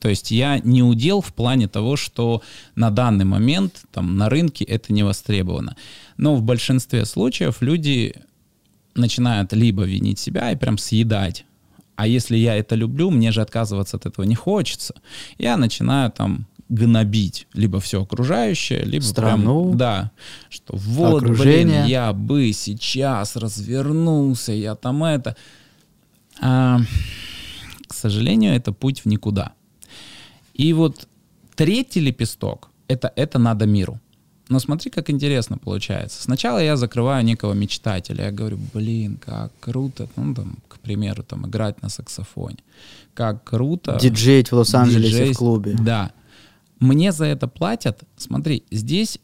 То есть я не удел в плане того, что на данный момент там на рынке это не востребовано. Но в большинстве случаев люди начинают либо винить себя и прям съедать а если я это люблю, мне же отказываться от этого не хочется. Я начинаю там гнобить либо все окружающее, либо страну, прям, да, что вот, окружение. блин, я бы сейчас развернулся, я там это. А, к сожалению, это путь в никуда. И вот третий лепесток это это надо миру. Но смотри, как интересно получается. Сначала я закрываю некого мечтателя. Я говорю, блин, как круто, ну, там, к примеру, там, играть на саксофоне. Как круто. Диджеить в Лос-Анджелесе в клубе. Да мне за это платят, смотри, здесь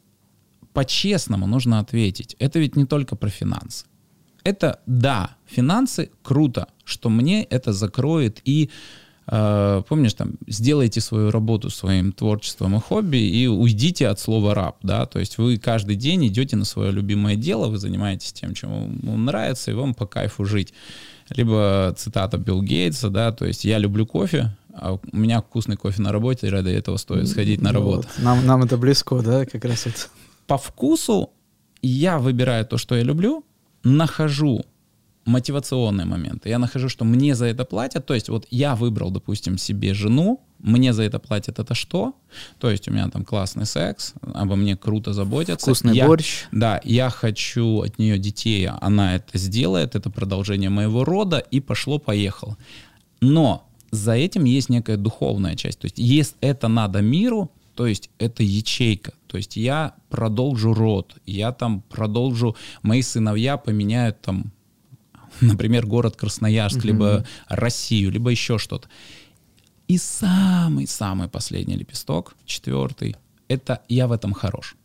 по-честному нужно ответить. Это ведь не только про финансы. Это, да, финансы круто, что мне это закроет и Uh, помнишь, там, сделайте свою работу своим творчеством и хобби и уйдите от слова раб, да, то есть вы каждый день идете на свое любимое дело, вы занимаетесь тем, чем вам нравится, и вам по кайфу жить. Либо цитата Билл Гейтса, да, то есть я люблю кофе, а у меня вкусный кофе на работе, и ради этого стоит сходить на работу. Вот. Нам, нам это близко, да, как раз это. По вкусу я выбираю то, что я люблю, нахожу мотивационные моменты. Я нахожу, что мне за это платят. То есть вот я выбрал, допустим, себе жену, мне за это платят это что? То есть у меня там классный секс, обо мне круто заботятся. Вкусный я, борщ. Да, я хочу от нее детей, она это сделает, это продолжение моего рода, и пошло-поехало. Но за этим есть некая духовная часть. То есть, если это надо миру, то есть это ячейка. То есть я продолжу род, я там продолжу, мои сыновья поменяют там, [laughs] например, город Красноярск, угу. либо Россию, либо еще что-то. И самый-самый последний лепесток, четвертый, это я в этом хорош.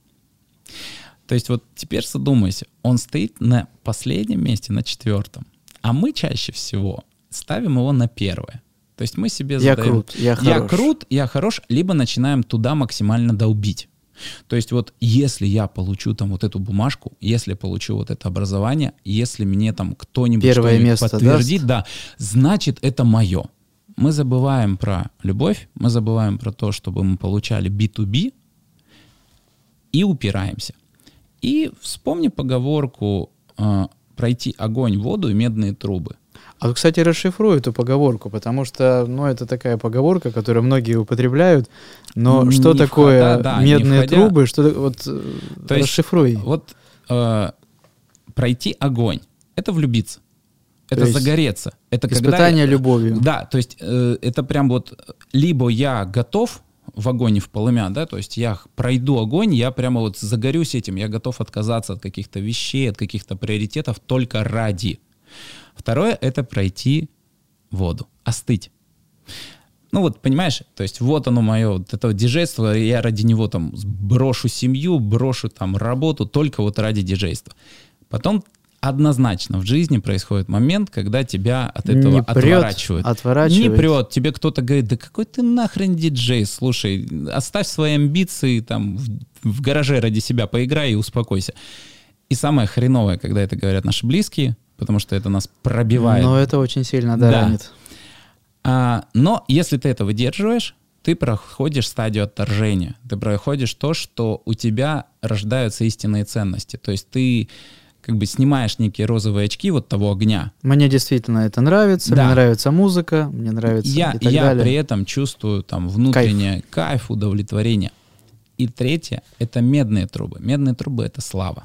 То есть вот теперь задумайся, он стоит на последнем месте, на четвертом, а мы чаще всего ставим его на первое. То есть мы себе Я задаем... крут, я Я хорош. крут, я хорош, либо начинаем туда максимально долбить. То есть вот если я получу там вот эту бумажку, если получу вот это образование, если мне там кто-нибудь Первое место подтвердит, да, значит это мое. Мы забываем про любовь, мы забываем про то, чтобы мы получали B2B и упираемся. И вспомни поговорку э, пройти огонь, воду и медные трубы. А вот, кстати, расшифрую эту поговорку, потому что, ну, это такая поговорка, которую многие употребляют. Но Не что входя- такое да, медные входя- трубы? Что вот э, То есть расшифруй. Вот э, пройти огонь — это влюбиться. То Это есть загореться. Это когда Испытание я- любовью. Да, то есть э, это прям вот либо я готов в огонь и в полымя, да, то есть я пройду огонь, я прямо вот загорюсь этим, я готов отказаться от каких-то вещей, от каких-то приоритетов только ради. Второе — это пройти воду, остыть. Ну вот, понимаешь, то есть вот оно мое, вот это вот диджейство, я ради него там брошу семью, брошу там работу только вот ради диджейства. Потом однозначно в жизни происходит момент, когда тебя от этого Не прет, отворачивают. отворачивает. Не прет. Тебе кто-то говорит, да какой ты нахрен диджей, слушай, оставь свои амбиции там в, в гараже ради себя, поиграй и успокойся. И самое хреновое, когда это говорят наши близкие, потому что это нас пробивает. Но это очень сильно да, Да. ранит. А, но если ты это выдерживаешь, ты проходишь стадию отторжения. Ты проходишь то, что у тебя рождаются истинные ценности. То есть ты как бы снимаешь некие розовые очки вот того огня. Мне действительно это нравится, Да. мне нравится музыка, мне нравится Я, и так я далее. при этом чувствую там внутреннее кайф. удовлетворение. И третье — это медные трубы. Медные трубы — это слава.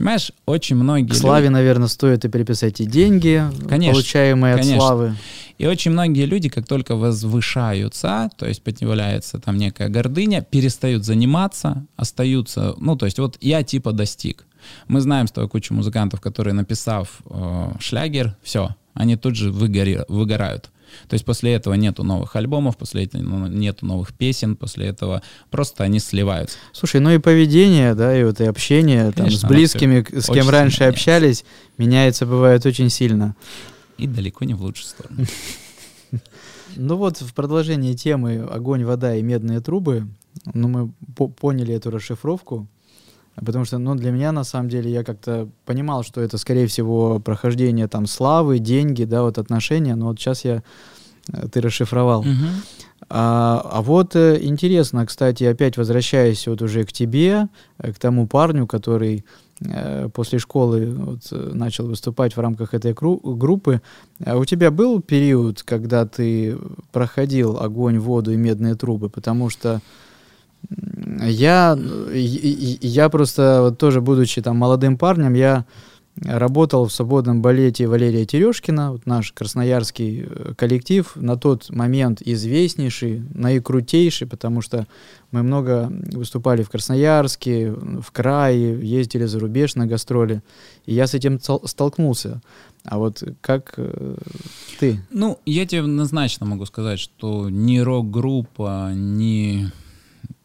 Понимаешь, очень многие К славе, люди- наверное, стоит и приписать и деньги, Конечно, получаемые от конечно. славы. И очень многие люди, как только возвышаются, то есть появляется там некая гордыня, перестают заниматься, остаются, ну, то есть вот я типа достиг. Мы знаем с тобой кучу музыкантов, которые, написав э, шлягер, все, они тут же выгори- выгорают. То есть после этого нету новых альбомов, после этого нету новых песен, после этого просто они сливаются. Слушай, ну и поведение, да, и вот и общение там, Конечно, с оно близкими, с кем раньше сильно общались, меняется, бывает очень сильно. И далеко не в лучшую сторону. [laughs] Ну вот в продолжении темы огонь, вода и медные трубы, ну мы по- поняли эту расшифровку, потому что, ну для меня на самом деле я как-то понимал, что это скорее всего прохождение там славы, деньги, да, вот отношения, но вот сейчас я э, ты расшифровал. Мгм. А, а вот э, интересно, кстати, опять возвращаясь вот уже к тебе, э, к тому парню, который после школы вот, начал выступать в рамках этой группы. А у тебя был период, когда ты проходил огонь, воду и медные трубы? Потому что я, я просто тоже, будучи там молодым парнем, я работал в свободном балете Валерия Терешкина, вот наш красноярский э, коллектив, на тот момент известнейший, наикрутейший, потому что мы много выступали в Красноярске, в крае, ездили за рубеж на гастроли, и я с этим столкнулся. А вот как э, ты? Ну, я тебе однозначно могу сказать, что ни рок-группа, ни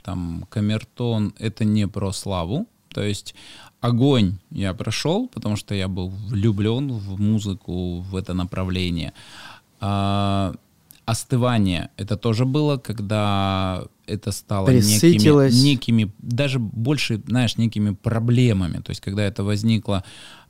там камертон — это не про славу. То есть огонь я прошел, потому что я был влюблен в музыку, в это направление. А, остывание — это тоже было, когда это стало некими, некими, даже больше, знаешь, некими проблемами. То есть когда это возникло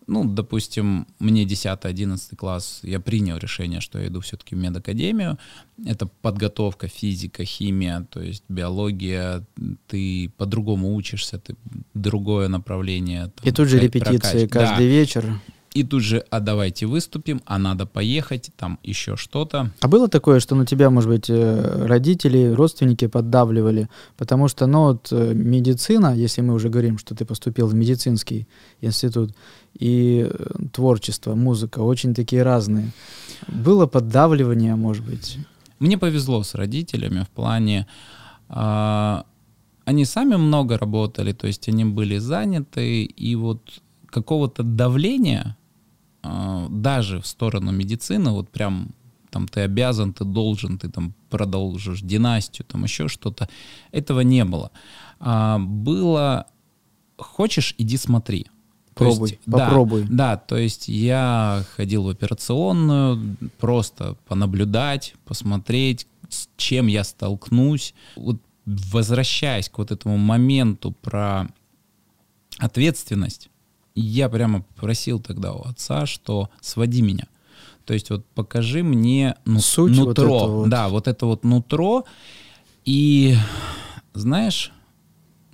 ну, допустим, мне 10-11 класс, я принял решение, что я иду все-таки в медакадемию. Это подготовка, физика, химия, то есть биология. Ты по-другому учишься, ты другое направление. там, И тут же репетиции прокачивать. каждый Да. вечер. И тут же, а давайте выступим, а надо поехать, там еще что-то. А было такое, что на тебя, может быть, э, родители, родственники поддавливали? Потому что, ну, вот э, медицина, если мы уже говорим, что ты поступил в медицинский институт, и э, творчество, музыка очень такие разные. Было поддавливание, может быть? Мне повезло с родителями в плане... а, они сами много работали, то есть они были заняты, и вот какого-то давления а, даже в сторону медицины, вот прям там ты обязан, ты должен, ты там продолжишь династию, там еще что-то, этого не было. А, было хочешь, иди смотри. Пробуй, есть, попробуй. Да, да, то есть я ходил в операционную, просто понаблюдать, посмотреть, с чем я столкнусь. Вот возвращаясь к вот этому моменту про ответственность, я прямо просил тогда у отца, что своди меня. То есть вот покажи мне ну, Суть нутро. вот вот. Да, вот это вот нутро. И знаешь,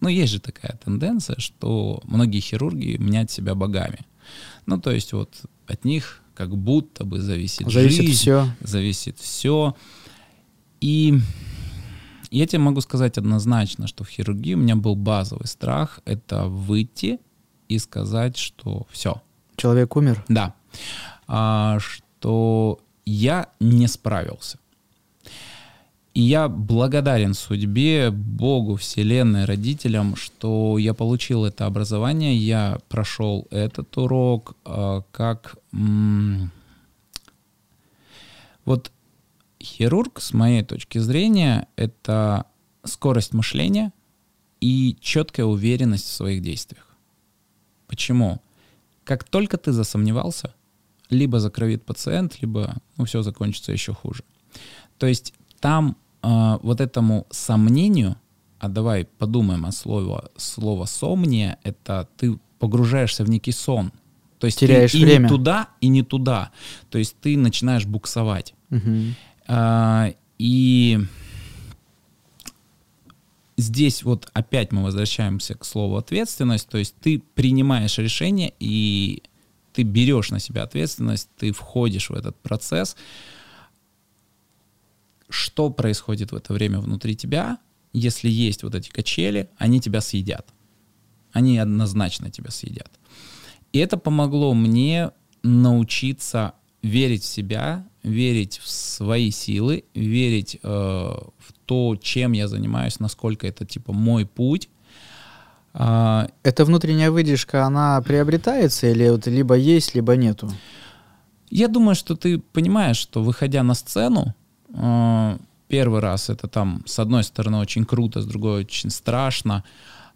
ну есть же такая тенденция, что многие хирурги мнят себя богами. Ну то есть вот от них как будто бы зависит, Зависит жизнь, все. зависит все. И я тебе могу сказать однозначно, что в хирургии у меня был базовый страх — это выйти и сказать, что все, Человек умер. да, А, что я не справился. И я благодарен судьбе, Богу, Вселенной, родителям, что я получил это образование, я прошел этот урок, а, как вот хирург, с моей точки зрения, это скорость мышления и четкая уверенность в своих действиях. Почему? Как только ты засомневался, либо закровит пациент, либо ну, все закончится еще хуже. То есть там э, вот этому сомнению, а давай подумаем о слове, слово сомние, это ты погружаешься в некий сон. То есть Теряешь ты и время. не туда, и не туда. То есть ты начинаешь буксовать. Мгм. А, И здесь вот опять мы возвращаемся к слову ответственность, то есть ты принимаешь решение и ты берешь на себя ответственность, ты входишь в этот процесс. Что происходит в это время внутри тебя, если есть вот эти качели, они тебя съедят. Они однозначно тебя съедят. И это помогло мне научиться верить в себя, верить в свои силы, верить э, в то, чем я занимаюсь, насколько это типа мой путь. А, Эта внутренняя выдержка, она приобретается или вот либо есть, либо нету? я думаю, что ты понимаешь, что выходя на сцену, э, первый раз это там с одной стороны очень круто, с другой очень страшно,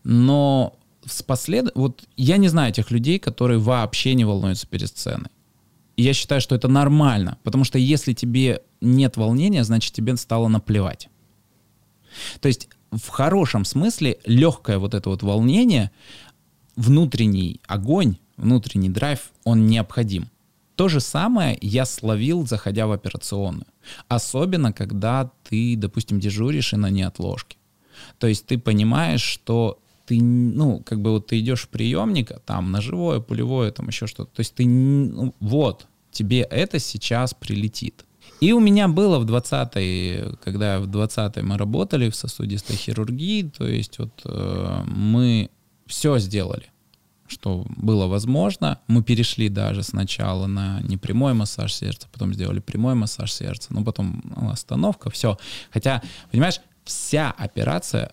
но с послед... вот я не знаю тех людей, которые вообще не волнуются перед сценой. И я считаю, что это нормально, потому что если тебе нет волнения, значит тебе стало наплевать. То есть в хорошем смысле легкое вот это вот волнение, внутренний огонь, внутренний драйв, он необходим. То же самое я словил, заходя в операционную. Особенно, когда ты, допустим, дежуришь и на неотложке. То есть ты понимаешь, что ты, ну, как бы вот ты идешь в приемник, а там ножевое, пулевое, там еще что-то. То есть ты, ну, вот, тебе это сейчас прилетит. И у меня было в 20-й, когда в 20-й мы работали в сосудистой хирургии, то есть вот э, мы все сделали, что было возможно. Мы перешли даже сначала на непрямой массаж сердца, потом сделали прямой массаж сердца, ну потом ну, остановка, все. Хотя, понимаешь, вся операция,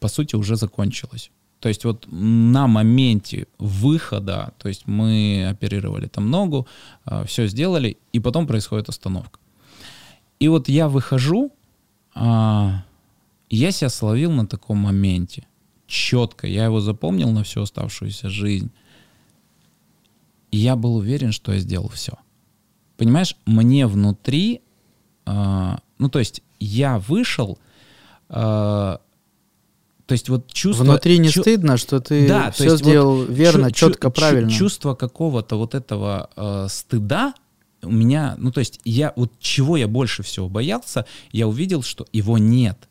по сути, уже закончилась. То есть вот на моменте выхода, то есть мы оперировали там ногу, все сделали, и потом происходит остановка. И вот я выхожу, а, я себя словил на таком моменте. Четко. Я его запомнил на всю оставшуюся жизнь. И я был уверен, что я сделал все. Понимаешь, мне внутри, а, ну то есть я вышел, а, то есть вот чувство... Внутри не чу- стыдно, что ты Да, все есть вот сделал верно, чу- четко, чу- правильно. Чувство какого-то вот этого э, стыда у меня, ну то есть я вот чего я больше всего боялся, я увидел, что его нет.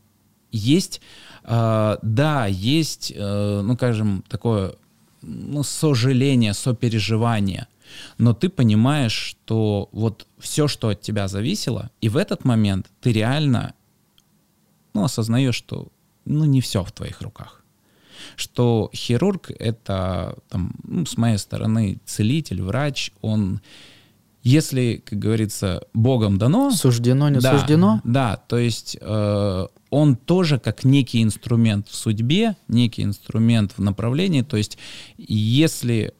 Есть, э, да, есть, э, ну скажем, такое, ну сожаление, сопереживание, но ты понимаешь, что вот все, что от тебя зависело, и в этот момент ты реально, ну осознаешь, что ну не все в твоих руках. Что хирург это, там, ну, с моей стороны, целитель, врач, он, если, как говорится, Богом дано, Суждено, не да, суждено? Да, то есть э, он тоже как некий инструмент в судьбе, некий инструмент в направлении. То есть если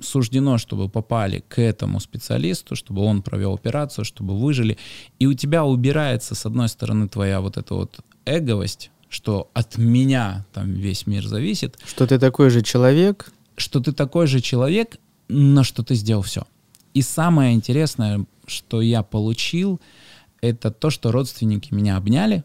суждено, чтобы попали к этому специалисту, чтобы он провел операцию, чтобы выжили, и у тебя убирается, с одной стороны, твоя вот эта вот эговость, что от меня там весь мир зависит, Что ты такой же человек, что ты такой же человек, но что ты сделал все. И самое интересное, что я получил, это то, что родственники меня обняли,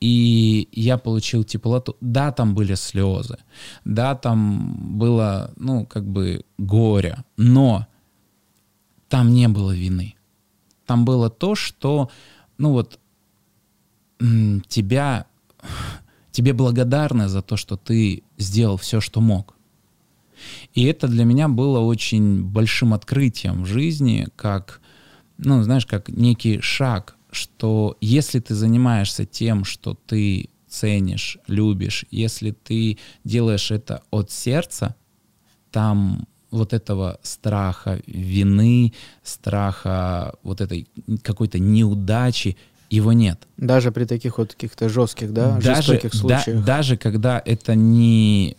и я получил теплоту. Да, там были слезы, да, там было, ну, как бы горе, но там не было вины. Там было то, что, ну вот, тебя, [sighs] тебе благодарны за то, что ты сделал все, что мог. И это для меня было очень большим открытием в жизни, как, ну, знаешь, как некий шаг, что если ты занимаешься тем, что ты ценишь, любишь, если ты делаешь это от сердца, там вот этого страха вины, страха вот этой какой-то неудачи, его нет. Даже при таких вот каких-то жестких, да, даже, жестоких случаях. Да, даже когда это не...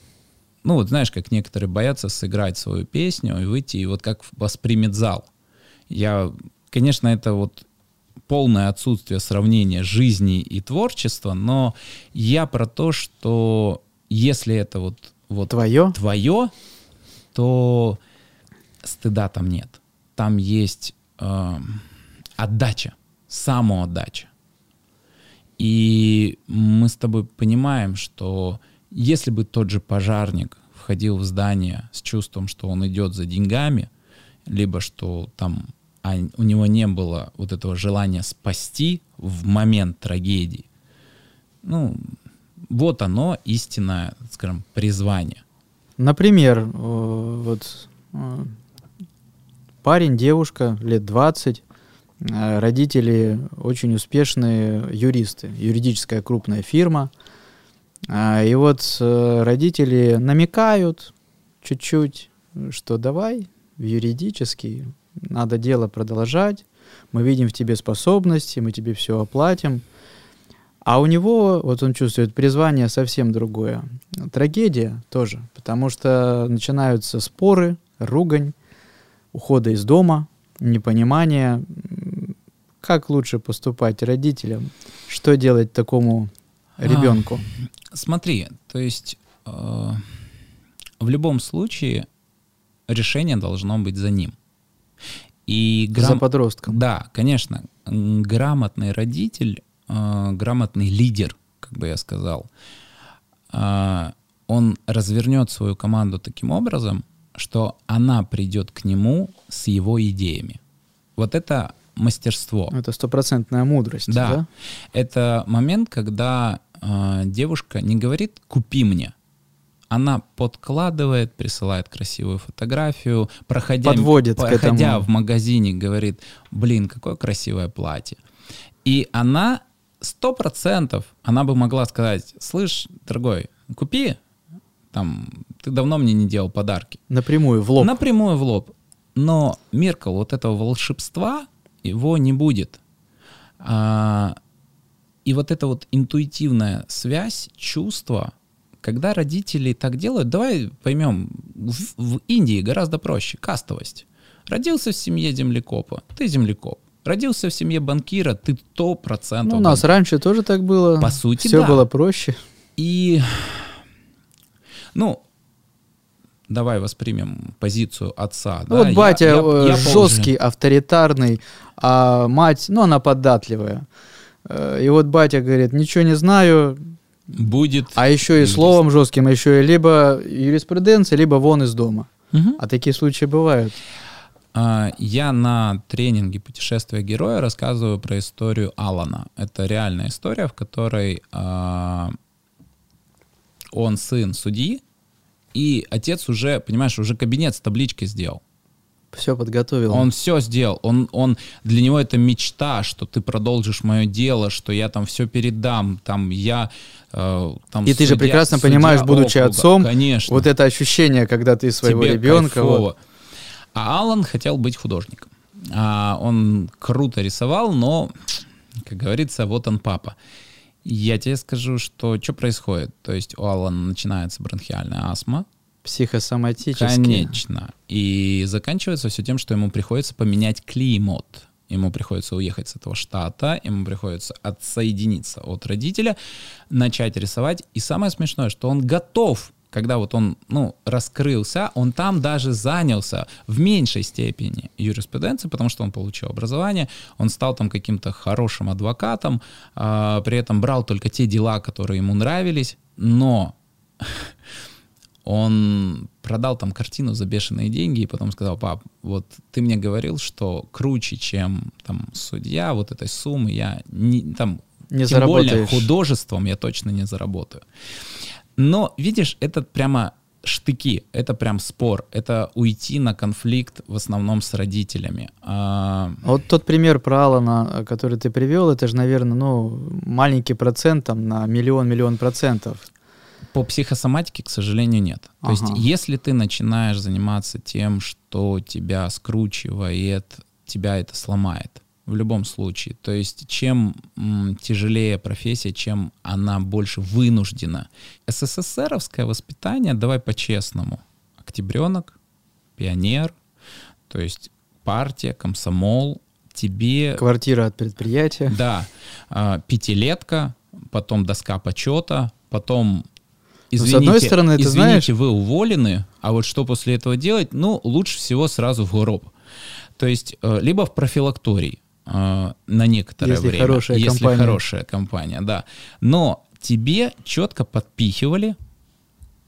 Ну вот знаешь, как некоторые боятся сыграть свою песню и выйти, и вот как воспримет зал. Я, конечно, это вот полное отсутствие сравнения жизни и творчества, но я про то, что если это вот, вот твое? твое, то стыда там нет. Там есть э, отдача, самоотдача. И мы с тобой понимаем, что если бы тот же пожарник входил в здание с чувством, что он идет за деньгами, либо что там а у него не было вот этого желания спасти в момент трагедии, ну, вот оно истинное, скажем, призвание. Например, э, вот э, парень, девушка, лет 20, э, родители очень успешные юристы, юридическая крупная фирма. А, и вот родители намекают чуть-чуть, что давай в юридический, надо дело продолжать, мы видим в тебе способности, мы тебе все оплатим – а у него, вот он чувствует, призвание совсем другое. Трагедия тоже, потому что начинаются споры, ругань, ухода из дома, непонимание, как лучше поступать родителям, что делать такому ребенку. А, смотри, то есть э, в любом случае решение должно быть за ним. И грам... За подростком. Да, конечно. Грамотный родитель э, грамотный лидер, как бы я сказал, э, он развернет свою команду таким образом, что она придет к нему с его идеями. Вот это мастерство. Это стопроцентная мудрость. Да. да. Это момент, когда э, девушка не говорит «купи мне», она подкладывает, присылает красивую фотографию, проходя, Подводит проходя в магазине, говорит, блин, какое красивое платье. И она сто процентов она бы могла сказать, слышь, дорогой, купи, там, ты давно мне не делал подарки. Напрямую, в лоб. Напрямую в лоб. Но, Миркл, вот этого волшебства, его не будет. А, и вот эта вот интуитивная связь, чувство, когда родители так делают, давай поймем, в, в Индии гораздо проще, кастовость. Родился в семье землекопа, ты землекоп. Родился в семье банкира, ты сто процентов. Ну, у нас раньше тоже так было. По сути, Все да. было проще. И, ну, давай воспримем позицию отца. Ну, да? вот батя я, я, я жесткий, уже... авторитарный, а мать, ну, она податливая. Э, и вот батя говорит, ничего не знаю. Будет. А еще и словом жестким, еще и либо юриспруденция, либо вон из дома. Угу. А такие случаи бывают. А, я на тренинге «Путешествие героя» рассказываю про историю Алана. Это реальная история, в которой э, он сын судьи, и отец уже, понимаешь, уже кабинет с табличкой сделал. Все подготовил. Он все сделал. Он, он, для него это мечта, что ты продолжишь мое дело, что я там все передам, там я... Э, там и судья, ты же прекрасно понимаешь, будучи округа. отцом, Конечно. вот это ощущение, когда ты своего Тебе ребенка... Вот, а Алан хотел быть художником. А он круто рисовал, но, как говорится, вот он папа. Я тебе скажу, что что происходит. То есть у Алана начинается бронхиальная астма. Психосоматически. Конечно. И заканчивается все тем, что ему приходится поменять климат. Ему приходится уехать с этого штата, ему приходится отсоединиться от родителя, начать рисовать. И самое смешное, что он готов когда вот он, ну, раскрылся, он там даже занялся в меньшей степени юриспруденцией, потому что он получил образование, он стал там каким-то хорошим адвокатом, э, при этом брал только те дела, которые ему нравились, но [laughs] он продал там картину за бешеные деньги и потом сказал, пап, вот ты мне говорил, что круче, чем там судья вот этой суммы, я не, там, не тем более художеством я точно не заработаю. Но, видишь, это прямо штыки, это прям спор, это уйти на конфликт в основном с родителями. А... Вот тот пример про Алана, который ты привел, это же, наверное, ну, маленький процент там на миллион-миллион процентов. По психосоматике, к сожалению, нет. То ага. есть, если ты начинаешь заниматься тем, что тебя скручивает, тебя это сломает в любом случае. То есть чем м, тяжелее профессия, чем она больше вынуждена. СССРовское воспитание, давай по-честному, октябренок, пионер, то есть партия, комсомол, тебе... Квартира от предприятия. Да, э, пятилетка, потом доска почета, потом Извините, ну, с одной стороны, ты извините, знаешь... вы уволены, а вот что после этого делать? Ну, лучше всего сразу в гроб. То есть э, либо в профилакторий, э, на некоторое если время. Хорошая если компания. хорошая компания, да. Но тебе четко подпихивали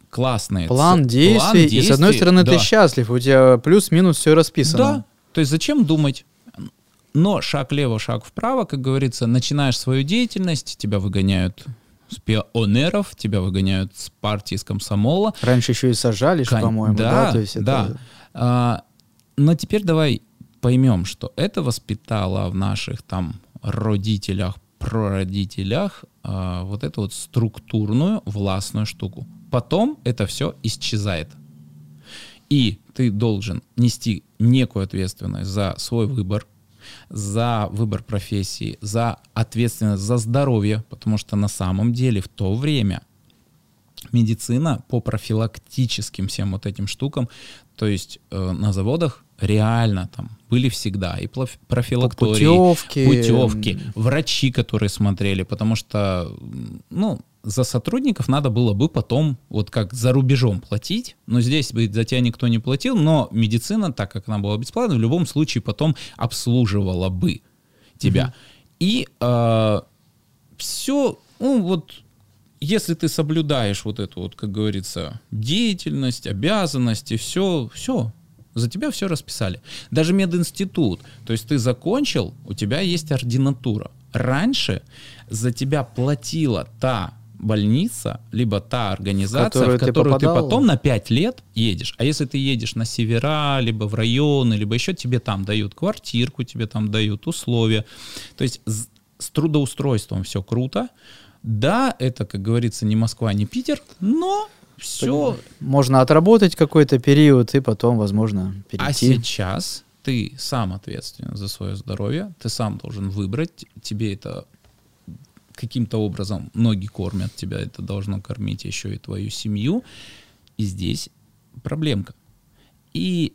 классные план действий, план действий, и с одной стороны да. ты счастлив, у тебя плюс-минус все расписано. Да, то есть зачем думать? Но шаг лево, шаг вправо, как говорится, начинаешь свою деятельность, тебя выгоняют с пионеров, тебя выгоняют с партии, с комсомола. Раньше еще и сажали, Кон... по-моему, да, да? То есть это... да. А, но теперь давай поймем, что это воспитало в наших там родителях, прародителях э, вот эту вот структурную властную штуку. Потом это все исчезает. И ты должен нести некую ответственность за свой выбор, за выбор профессии, за ответственность за здоровье, потому что на самом деле в то время медицина по профилактическим всем вот этим штукам, то есть э, на заводах реально там были всегда и профилактории, путевки. путевки, врачи, которые смотрели, потому что, ну, за сотрудников надо было бы потом, вот как за рубежом платить, но здесь бы за тебя никто не платил, но медицина, так как она была бесплатной, в любом случае потом обслуживала бы тебя. Угу. И э, все, ну вот, если ты соблюдаешь вот эту вот, как говорится, деятельность, обязанности, все, все, за тебя все расписали. Даже мединститут. То есть ты закончил, у тебя есть ординатура. Раньше за тебя платила та больница, либо та организация, в которую ты, ты потом на 5 лет едешь. А если ты едешь на севера, либо в районы, либо еще тебе там дают квартирку, тебе там дают условия. То есть с, с трудоустройством все круто. Да, это, как говорится, не Москва, не Питер, но все. Можно отработать какой-то период и потом, возможно, перейти. А сейчас ты сам ответственен за свое здоровье, ты сам должен выбрать, тебе это каким-то образом ноги кормят, тебя это должно кормить еще и твою семью. И здесь проблемка. И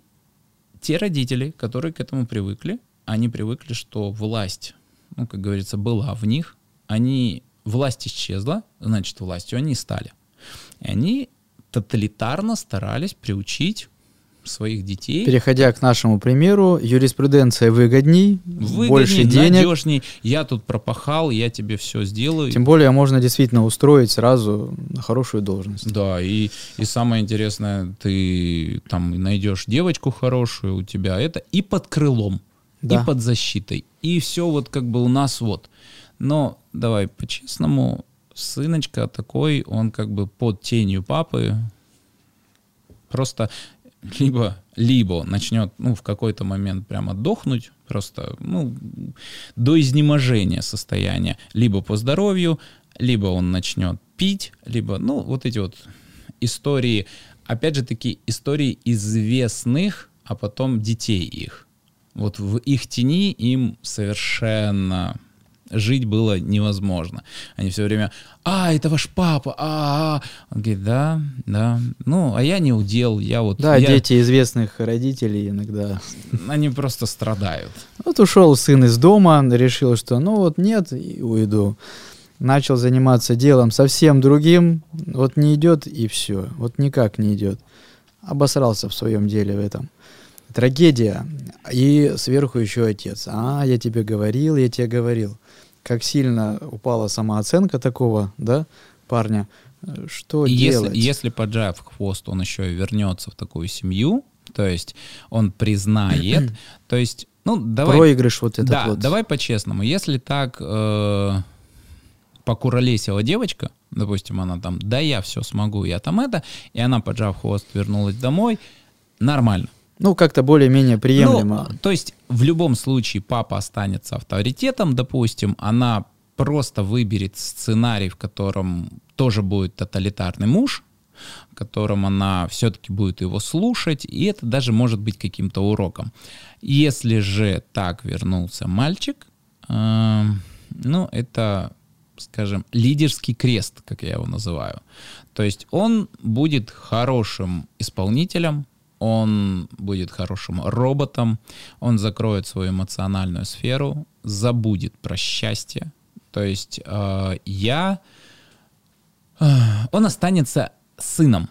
те родители, которые к этому привыкли, они привыкли, что власть, ну, как говорится, была в них, они, власть исчезла, значит, властью они стали. И они тоталитарно старались приучить своих детей. Переходя к нашему примеру, юриспруденция выгодней, выгодней больше денег. надежней. Я тут пропахал, я тебе все сделаю. Тем более можно действительно устроить сразу на хорошую должность. Да, и, и самое интересное, ты там найдешь девочку хорошую у тебя, это и под крылом, да. и под защитой. И все вот как бы у нас вот. Но давай по-честному, сыночка такой, он как бы под тенью папы просто либо, либо начнет ну, в какой-то момент прямо дохнуть, просто ну, до изнеможения состояния, либо по здоровью, либо он начнет пить, либо, ну, вот эти вот истории, опять же таки, истории известных, а потом детей их. Вот в их тени им совершенно жить было невозможно. Они все время, а, это ваш папа, а, -а, -а. Он говорит, да, да, ну, а я не удел, я вот... Да, я... дети известных родителей иногда... Они просто страдают. Вот ушел сын из дома, решил, что ну вот нет, и уйду. начал заниматься делом совсем другим, вот не идет и все, вот никак не идет. Обосрался в своем деле в этом. Трагедия. И сверху еще отец. А, я тебе говорил, я тебе говорил. Как сильно упала самооценка такого, да, парня. Что и делать? Если, если поджав хвост, он еще и вернется в такую семью, то есть он признает, [clears throat] то есть, ну, давай... Проигрыш вот этот да, вот. давай по-честному. Если так э, покуролесила девочка, допустим, она там, да я все смогу, я там это, и она, поджав хвост, вернулась домой, нормально. Ну, как-то более-менее приемлемо. Ну, то есть в любом случае папа останется авторитетом, допустим, она просто выберет сценарий, в котором тоже будет тоталитарный муж, в котором она все-таки будет его слушать, и это даже может быть каким-то уроком. Если же так вернулся мальчик, э, ну, это, скажем, лидерский крест, как я его называю. То есть он будет хорошим исполнителем, он будет хорошим роботом, он закроет свою эмоциональную сферу, забудет про счастье. То есть э, я... Э, он останется сыном.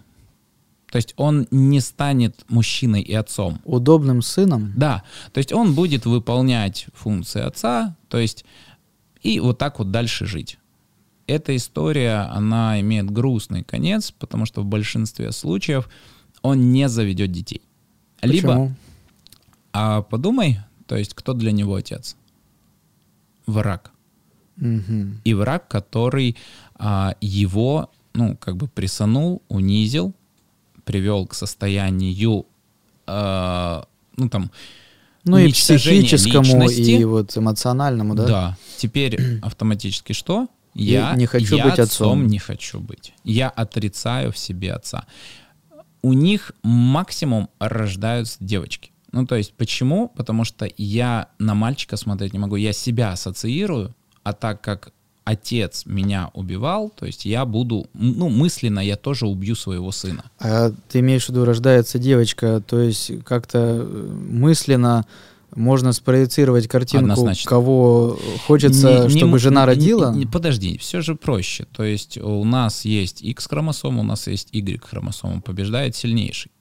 То есть он не станет мужчиной и отцом. Удобным сыном? Да. То есть он будет выполнять функции отца, то есть и вот так вот дальше жить. Эта история, она имеет грустный конец, потому что в большинстве случаев он не заведет детей. Почему? Либо, а подумай, то есть кто для него отец? Враг. Угу. И враг, который а, его, ну, как бы присанул, унизил, привел к состоянию, а, ну, там, Ну и психическому, личности. и вот эмоциональному, да? Да. Теперь [clears throat] автоматически что? Я не хочу я быть отцом. не хочу быть. Я отрицаю в себе отца. У них максимум рождаются девочки. Ну, то есть, почему? Потому что я на мальчика смотреть не могу. Я себя ассоциирую, а так как отец меня убивал, то есть я буду, ну, мысленно я тоже убью своего сына. А ты имеешь в виду, рождается девочка, то есть как-то э, мысленно можно спроецировать картинку, Однозначно. кого хочется, Не- не чтобы м- жена не- родила? не- подожди, все же проще. То есть у нас есть X-хромосома, у нас есть Y-хромосома, побеждает сильнейший.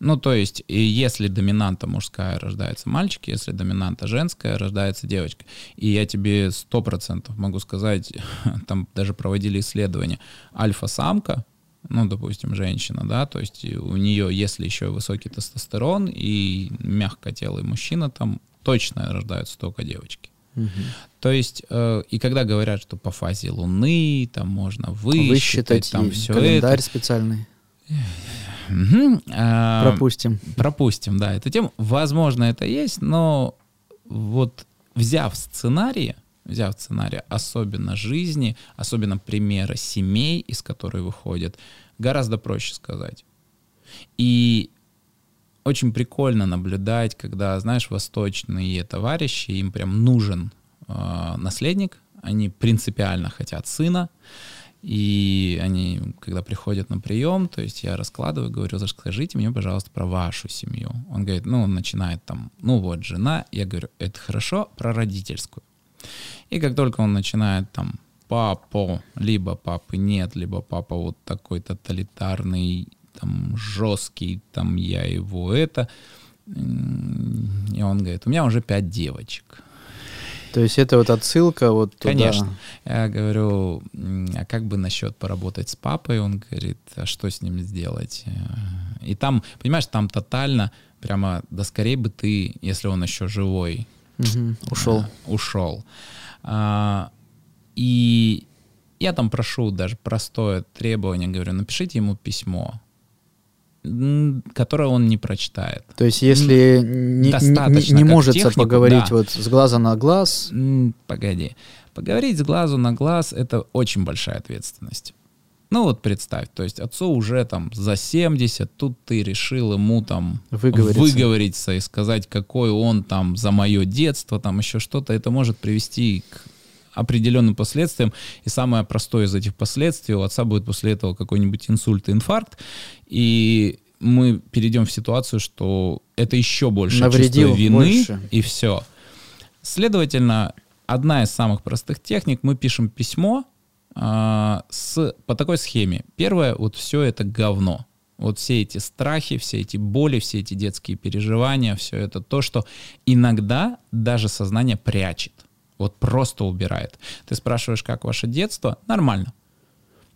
Ну, то есть, если доминанта мужская рождается мальчик, если доминанта женская рождается девочка. И я тебе сто процентов могу сказать, [laughs] там даже проводили исследования, альфа-самка, ну, допустим, женщина, да, то есть у нее, если еще высокий тестостерон и мягкотелый мужчина, там точно рождаются только девочки. Мгм. То есть, э, и когда говорят, что по фазе Луны там можно высчитать, Высчитать там все календарь это. специальный. Мгм. А, Пропустим. пропустим, да, эту тему. Возможно, это есть, но вот взяв сценарии, взяв сценарий, особенно жизни, особенно примеры семей, из которых выходят, гораздо проще сказать. И очень прикольно наблюдать, когда, знаешь, восточные товарищи, им прям нужен э, наследник, они принципиально хотят сына, и они, когда приходят на прием, то есть я раскладываю, говорю, скажите мне, пожалуйста, про вашу семью. Он говорит, ну, он начинает там, ну вот, жена. Я говорю, это хорошо, про родительскую. И как только он начинает там папу, либо папы нет, либо папа вот такой тоталитарный, там жесткий, там я его это. И он говорит, у меня уже пять девочек. То есть это вот отсылка вот туда. Конечно. Я говорю, «М, а как бы насчет поработать с папой? Он говорит, а что с ним сделать? И там, понимаешь, там тотально, прямо, да скорее бы ты, если он еще живой, Мгм. Ушел. а, ушел. А, и я там прошу даже простое требование, говорю, напишите ему письмо, которое он не прочитает. То есть если не, не- не может технику, поговорить да. вот с глаза на глаз, Погоди. Поговорить с глазу на глаз — это очень большая ответственность. Ну вот представь, то есть отцу уже там за 70, тут ты решил ему там Выговориться. выговориться и сказать, какой он там за мое детство, там еще что-то, это может привести к определенным последствиям. И самое простое из этих последствий, у отца будет после этого какой-нибудь инсульт, инфаркт, и мы перейдем в ситуацию, что это еще больше Навредил чувство вины, больше. и все. Следовательно, одна из самых простых техник, мы пишем письмо э, с, по такой схеме. Первое, вот все это говно. Вот все эти страхи, все эти боли, все эти детские переживания, все это то, что иногда даже сознание прячет. Вот просто убирает. Ты спрашиваешь, как ваше детство? Нормально.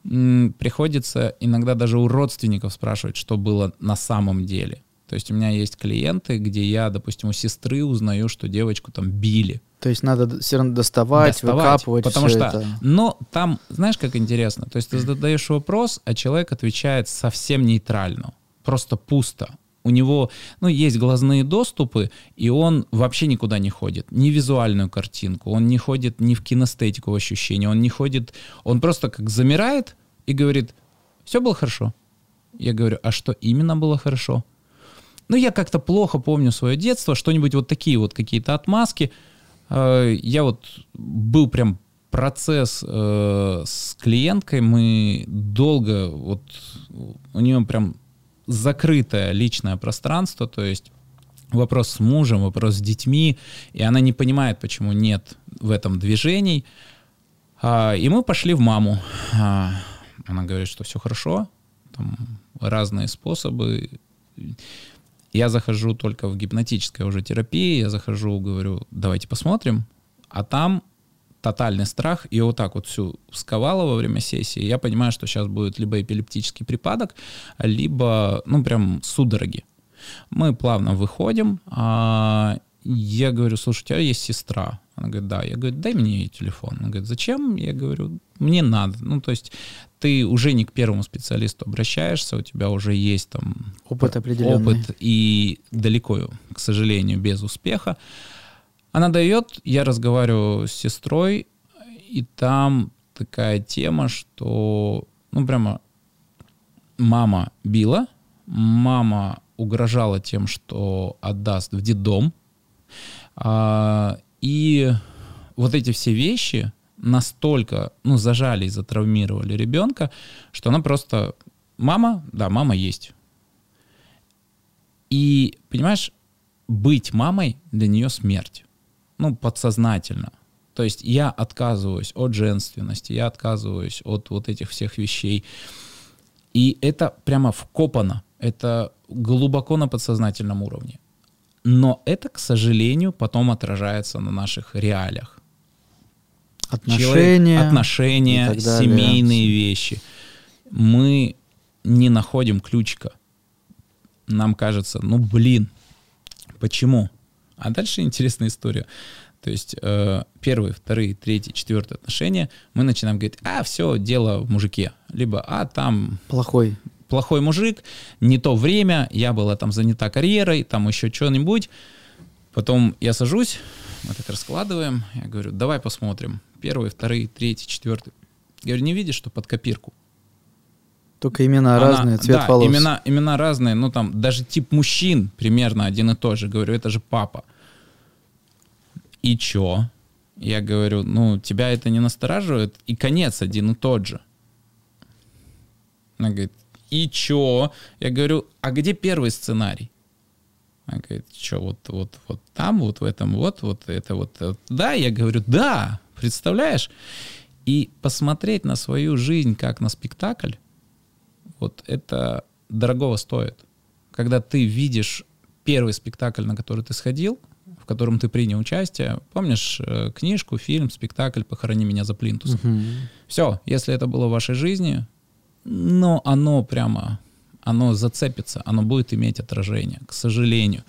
Приходится иногда даже у родственников спрашивать, что было на самом деле. То есть у меня есть клиенты, где я, допустим, у сестры узнаю, что девочку там били. То есть надо все равно доставать, доставать выкапывать. Потому что, это. но там, знаешь, как интересно, то есть ты задаешь вопрос, а человек отвечает совсем нейтрально, просто пусто. У него, ну, есть глазные доступы, и он вообще никуда не ходит. Ни визуальную картинку, он не ходит ни в кинестетику ощущения, он не ходит, он просто как замирает и говорит, все было хорошо. Я говорю, а что именно было хорошо? Ну, я как-то плохо помню свое детство, что-нибудь вот такие вот какие-то отмазки. Э, я вот был прям процесс э, с клиенткой, мы долго, вот у нее прям закрытое личное пространство, то есть вопрос с мужем, вопрос с детьми, и она не понимает, почему нет в этом движений. А, и мы пошли в маму. А, она говорит, что все хорошо, там разные способы. Я захожу только в гипнотической уже терапии, я захожу, говорю, давайте посмотрим, а там тотальный страх, и вот так вот всю сковало во время сессии, я понимаю, что сейчас будет либо эпилептический припадок, либо, ну, прям судороги. Мы плавно выходим, а я говорю, слушай, у тебя есть сестра? Она говорит, да. Я говорю, дай мне ее телефон. Она говорит, зачем? Я говорю, мне надо. Ну, то есть ты уже не к первому специалисту обращаешься, у тебя уже есть там опыт определенный. Опыт, и далеко, к сожалению, без успеха. Она дает, я разговариваю с сестрой, и там такая тема, что, ну, прямо мама била, мама угрожала тем, что отдаст в детдом, а, и вот эти все вещи настолько, ну, зажали и затравмировали ребенка, что она просто... Мама, да, мама есть. И, понимаешь, быть мамой для нее смерть. Ну, подсознательно. То есть я отказываюсь от женственности, я отказываюсь от вот этих всех вещей. И это прямо вкопано. Это глубоко на подсознательном уровне. Но это, к сожалению, потом отражается на наших реалиях. Отношения, Человек, отношения семейные вещи. Мы не находим ключика. Нам кажется, ну блин, почему? А дальше интересная история. То есть э, первые, вторые, третьи, четвертые отношения мы начинаем говорить, а все, дело в мужике. Либо, а там... Плохой плохой мужик, не то время, я была там занята карьерой, там еще что-нибудь. Потом я сажусь, мы так раскладываем, я говорю, давай посмотрим. Первый, второй, третий, четвертый. Я говорю, не видишь, что под копирку? Только имена Она, разные, цвет да, волос. Имена, имена разные, ну там даже тип мужчин примерно один и тот же. Говорю, это же папа. И чё? Я говорю, ну тебя это не настораживает? И конец один и тот же. Она говорит, и чё? Я говорю, а где первый сценарий? Она говорит, что, вот, вот, вот там, вот в этом, вот, вот это вот. вот. Да, я говорю, да, представляешь? И посмотреть на свою жизнь как на спектакль, вот это дорогого стоит. Когда ты видишь первый спектакль, на который ты сходил, в котором ты принял участие. Помнишь э, книжку, фильм, спектакль «Похорони меня за плинтусом». Угу. Все, если это было в вашей жизни, но оно прямо, оно зацепится, оно будет иметь отражение, к сожалению.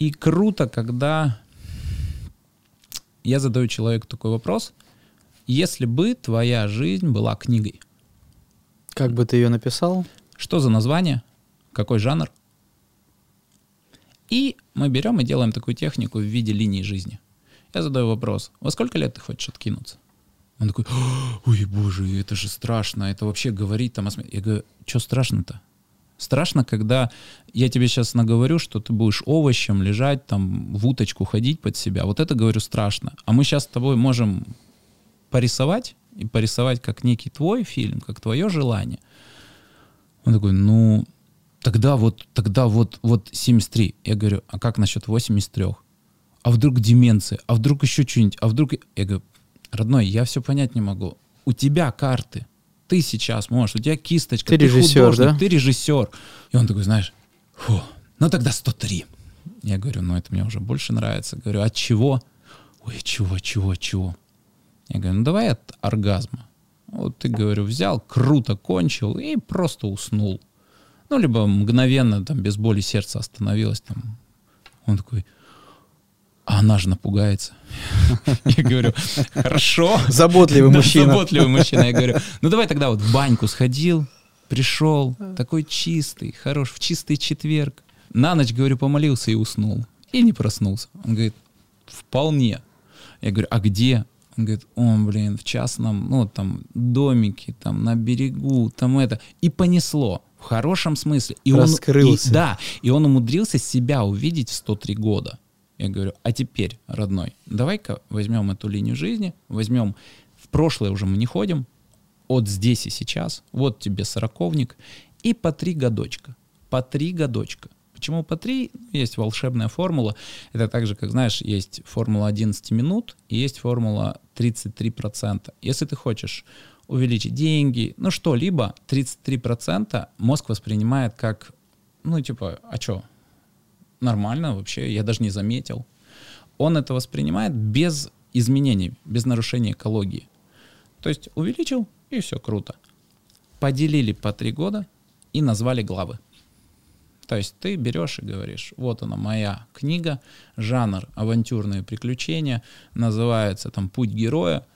И круто, когда я задаю человеку такой вопрос, если бы твоя жизнь была книгой. Как бы ты ее написал? Что за название? Какой жанр? И мы берем и делаем такую технику в виде линии жизни. Я задаю вопрос, во сколько лет ты хочешь откинуться? Он такой, ой, боже, это же страшно, это вообще говорить там о смерти. Я говорю, что страшно-то? Страшно, когда я тебе сейчас наговорю, что ты будешь овощем лежать, там, в уточку ходить под себя. Вот это, говорю, страшно. А мы сейчас с тобой можем порисовать, и порисовать как некий твой фильм, как твое желание. Он такой, ну, тогда вот, тогда вот, вот 73. Я говорю, а как насчет 83? а вдруг деменция, а вдруг еще что-нибудь, а вдруг... Я говорю, родной, я все понять не могу. У тебя карты, ты сейчас можешь, у тебя кисточка, ты, ты режиссер, художник, да? ты режиссер. И он такой, знаешь, фу, ну тогда 103. Я говорю, ну это мне уже больше нравится. Говорю, от чего? Ой, чего, чего, чего? Я говорю, ну давай от оргазма. Вот ты, говорю, взял, круто кончил и просто уснул. Ну, либо мгновенно, там, без боли сердца остановилось. Там. Он такой, а она же напугается. [laughs] Я говорю, хорошо. Заботливый мужчина. Заботливый мужчина. Я говорю, ну давай тогда вот в баньку сходил, пришел, такой чистый, хорош, в чистый четверг. На ночь, говорю, помолился и уснул. И не проснулся. Он говорит, вполне. Я говорю, а где? Он говорит, о, блин, в частном, ну, там, домике, там, на берегу, там это. И понесло. В хорошем смысле. И Раскрылся. Он, и, да, и он умудрился себя увидеть в 103 года. Я говорю, а теперь, родной, давай-ка возьмем эту линию жизни, возьмем, в прошлое уже мы не ходим, от здесь и сейчас, вот тебе сороковник, и по три годочка, по три годочка. Почему по три? Есть волшебная формула. Это так же, как, знаешь, есть формула 11 минут и есть формула 33%. Если ты хочешь увеличить деньги, ну что-либо, 33% мозг воспринимает как, ну типа, а что, нормально вообще, я даже не заметил. Он это воспринимает без изменений, без нарушения экологии. То есть увеличил, и все круто. Поделили по три года и назвали главы. То есть ты берешь и говоришь, вот она моя книга, жанр авантюрные приключения, называется там «Путь героя»,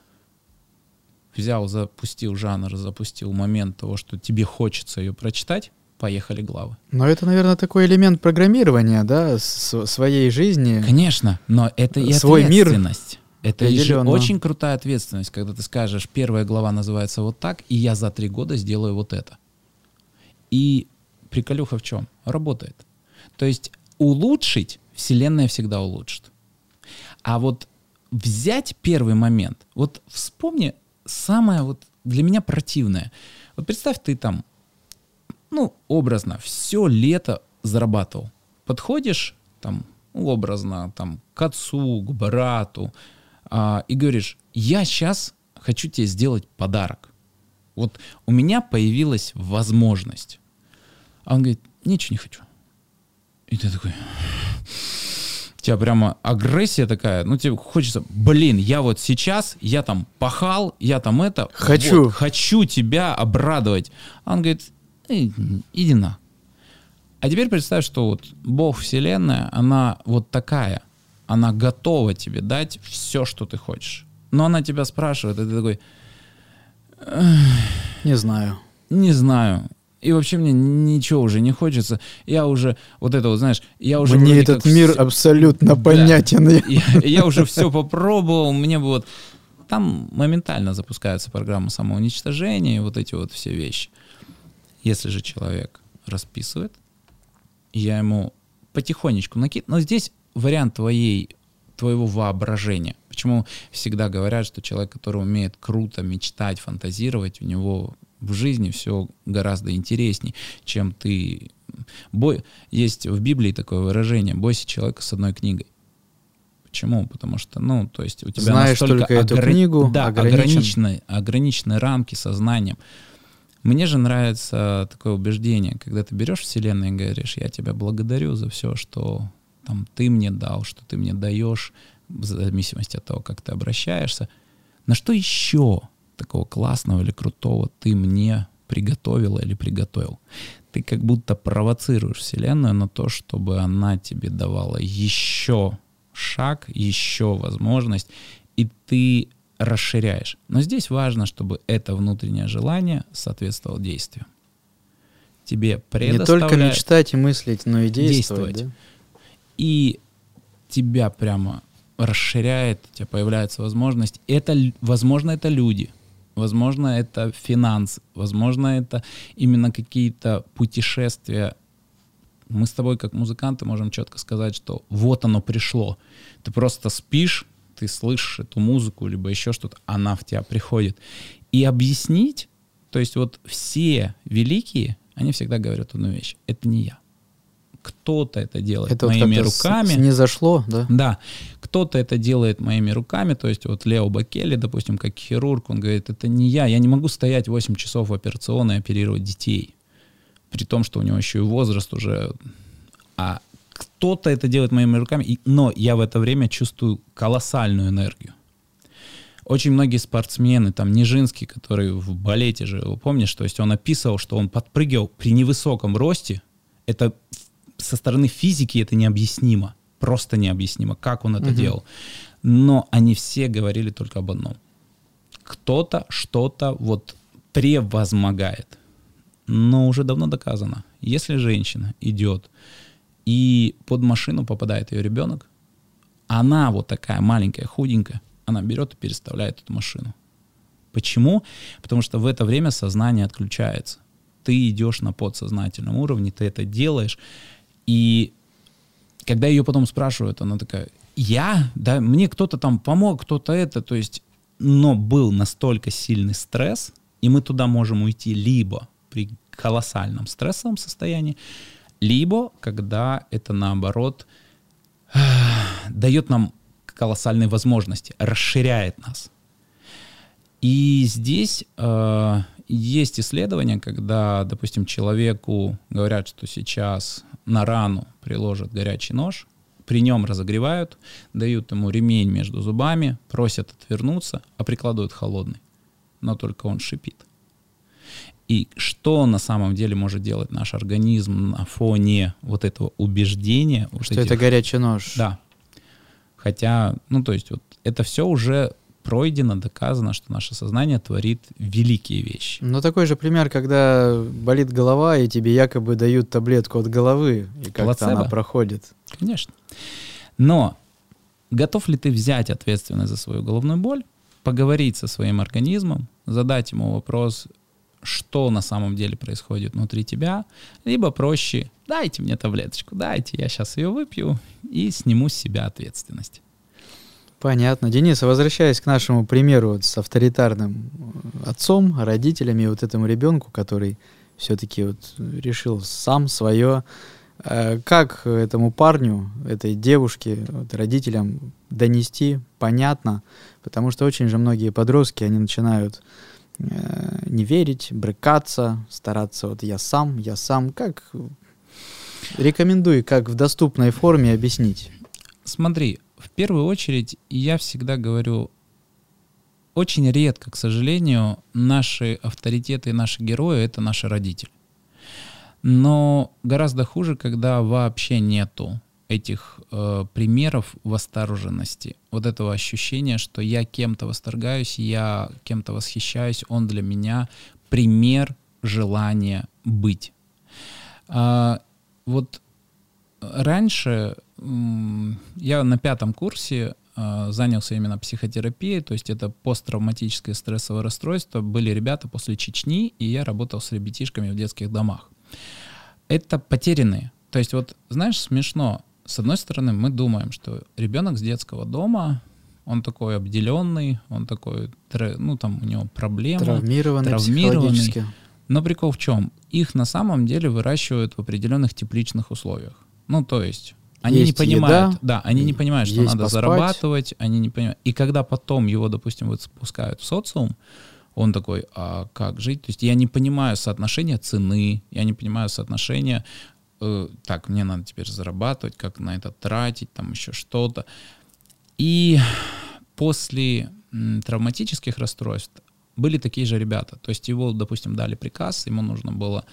взял, запустил жанр, запустил момент того, что тебе хочется ее прочитать, поехали главы. Но это, наверное, такой элемент программирования, да, с своей жизни. Конечно, но это и свой ответственность. Мир это же очень крутая ответственность, когда ты скажешь, первая глава называется вот так, и я за три года сделаю вот это. И приколюха в чем? Работает. То есть улучшить Вселенная всегда улучшит. А вот взять первый момент, вот вспомни самое вот для меня противное. Вот представь, ты там, ну, образно, все лето зарабатывал. Подходишь там, образно, там, к отцу, к брату, а, и говоришь, я сейчас хочу тебе сделать подарок. Вот у меня появилась возможность. А он говорит, ничего не хочу. И ты такой, у тебя прямо агрессия такая, ну тебе хочется, блин, я вот сейчас, я там пахал, я там это, хочу, вот, хочу тебя обрадовать. А он говорит, э, иди на. А теперь представь, что вот Бог Вселенная, она вот такая, она готова тебе дать все, что ты хочешь. Но она тебя спрашивает, и ты такой... Не знаю. Не знаю и вообще мне ничего уже не хочется. Я уже, вот это вот, знаешь, я уже... Мне этот мир все... абсолютно да, понятен. [laughs] Я, я уже все попробовал, мне бы вот... Там моментально запускается программа самоуничтожения и вот эти вот все вещи. Если же человек расписывает, я ему потихонечку накид... Но здесь вариант твоей, твоего воображения. Почему всегда говорят, что человек, который умеет круто мечтать, фантазировать, у него в жизни все гораздо интересней, чем ты... Бой... Есть в Библии такое выражение «бойся человека с одной книгой». Почему? Потому что, ну, то есть у тебя Знаешь настолько только эту книгу, да, ограниченные, ограниченные рамки сознанием. Мне же нравится такое убеждение, когда ты берешь Вселенную и говоришь, я тебя благодарю за все, что там, ты мне дал, что ты мне даешь, в зависимости от того, как ты обращаешься. На что еще такого классного или крутого ты мне приготовила или приготовил. Ты как будто провоцируешь Вселенную на то, чтобы она тебе давала еще шаг, еще возможность, и ты расширяешь. Но здесь важно, чтобы это внутреннее желание соответствовало действию. Тебе предоставляют... Не только мечтать и мыслить, но и действовать. действовать. Да? И тебя прямо расширяет, у тебя появляется возможность. Это, возможно, это люди — Возможно, это финанс, возможно, это именно какие-то путешествия. Мы с тобой, как музыканты, можем четко сказать, что вот оно пришло. Ты просто спишь, ты слышишь эту музыку, либо еще что-то, она в тебя приходит. И объяснить, то есть вот все великие, они всегда говорят одну вещь. Это не я. Кто-то это делает это моими вот руками. Не зашло, да? Да. кто-то это делает моими руками, то есть вот Лео Бакели, допустим, как хирург, он говорит, это не я, я не могу стоять 8 часов в операционной и оперировать детей, при том, что у него еще и возраст уже, а кто-то это делает моими руками, но я в это время чувствую колоссальную энергию. Очень многие спортсмены, там Нижинский, который в балете же, вы помнишь, то есть он описывал, что он подпрыгивал при невысоком росте, это со стороны физики это необъяснимо, просто необъяснимо, как он это угу. делал. Но они все говорили только об одном. Кто-то что-то вот превозмогает. Но уже давно доказано, если женщина идет и под машину попадает ее ребенок, она вот такая маленькая, худенькая, она берет и переставляет эту машину. Почему? Потому что в это время сознание отключается. Ты идешь на подсознательном уровне, ты это делаешь, и когда ее потом спрашивают, она такая, я? Да, мне кто-то там помог, кто-то это, то есть, но был настолько сильный стресс, и мы туда можем уйти либо при колоссальном стрессовом состоянии, либо когда это наоборот [sighs] дает нам колоссальные возможности, расширяет нас. И здесь э, есть исследования, когда, допустим, человеку говорят, что сейчас на рану приложат горячий нож, при нем разогревают, дают ему ремень между зубами, просят отвернуться, а прикладывают холодный. Но только он шипит. И что на самом деле может делать наш организм на фоне вот этого убеждения? Что вот этих... это горячий нож. Да. Хотя, ну то есть вот это все уже пройдено, доказано, что наше сознание творит великие вещи. Ну, такой же пример, когда болит голова, и тебе якобы дают таблетку от головы, и как-то она проходит. Конечно. Но готов ли ты взять ответственность за свою головную боль, поговорить со своим организмом, задать ему вопрос, что на самом деле происходит внутри тебя, либо проще, дайте мне таблеточку, дайте, я сейчас ее выпью и сниму с себя ответственность. Понятно. Денис, возвращаясь к нашему примеру с авторитарным э, отцом, родителями вот этому ребенку, который все-таки вот решил сам свое, э, как этому парню, этой девушке, вот родителям донести понятно, потому что очень же многие подростки, они начинают э, не верить, брыкаться, стараться вот я сам, я сам, как рекомендуй, как в доступной форме объяснить. Смотри, в первую очередь я всегда говорю, очень редко, к сожалению, наши авторитеты наши герои — это наши родители. Но гораздо хуже, когда вообще нету этих э, примеров восторженности, вот этого ощущения, что я кем-то восторгаюсь, я кем-то восхищаюсь, он для меня пример желания быть. А, вот раньше я на пятом курсе э, занялся именно психотерапией, то есть это посттравматическое стрессовое расстройство. Были ребята после Чечни, и я работал с ребятишками в детских домах. Это потерянные. То есть вот, знаешь, смешно. С одной стороны, мы думаем, что ребенок с детского дома, он такой обделенный, он такой, ну там у него проблемы. Травмированный, травмированный. Но прикол в чем? Их на самом деле выращивают в определенных тепличных условиях. Ну, то есть они есть не понимают, еда, да, они не понимают, что надо поспать. зарабатывать, они не понимают. И когда потом его, допустим, вот спускают в социум, он такой, а как жить? То есть я не понимаю соотношения цены, я не понимаю соотношения, э, так, мне надо теперь зарабатывать, как на это тратить, там еще что-то. И после травматических расстройств были такие же ребята. То есть его, допустим, дали приказ, ему нужно было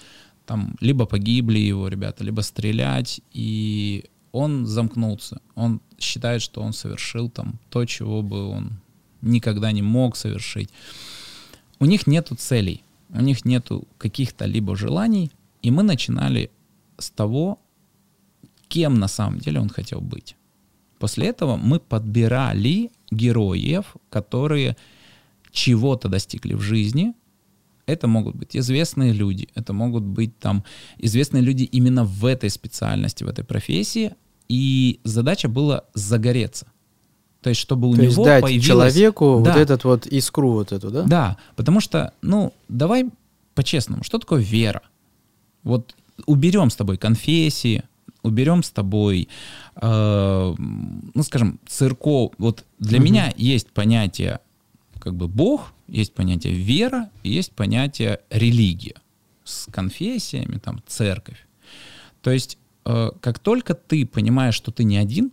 там либо погибли его ребята, либо стрелять, и он замкнулся. Он считает, что он совершил там то, чего бы он никогда не мог совершить. У них нету целей, у них нету каких-то либо желаний, и мы начинали с того, кем на самом деле он хотел быть. После этого мы подбирали героев, которые чего-то достигли в жизни. Это могут быть известные люди, это могут быть там известные люди именно в этой специальности, в этой профессии, и задача была загореться. То есть, чтобы у То него дать появилось... человеку да. вот этот вот искру вот эту, да? Да, потому что, ну, давай по-честному, что такое вера? Вот уберем с тобой конфессии, уберем с тобой, э, ну, скажем, церков. Вот для угу. меня есть понятие как бы Бог, есть понятие вера, есть понятие религия с конфессиями, там, церковь. То есть, э, как только ты понимаешь, что ты не один,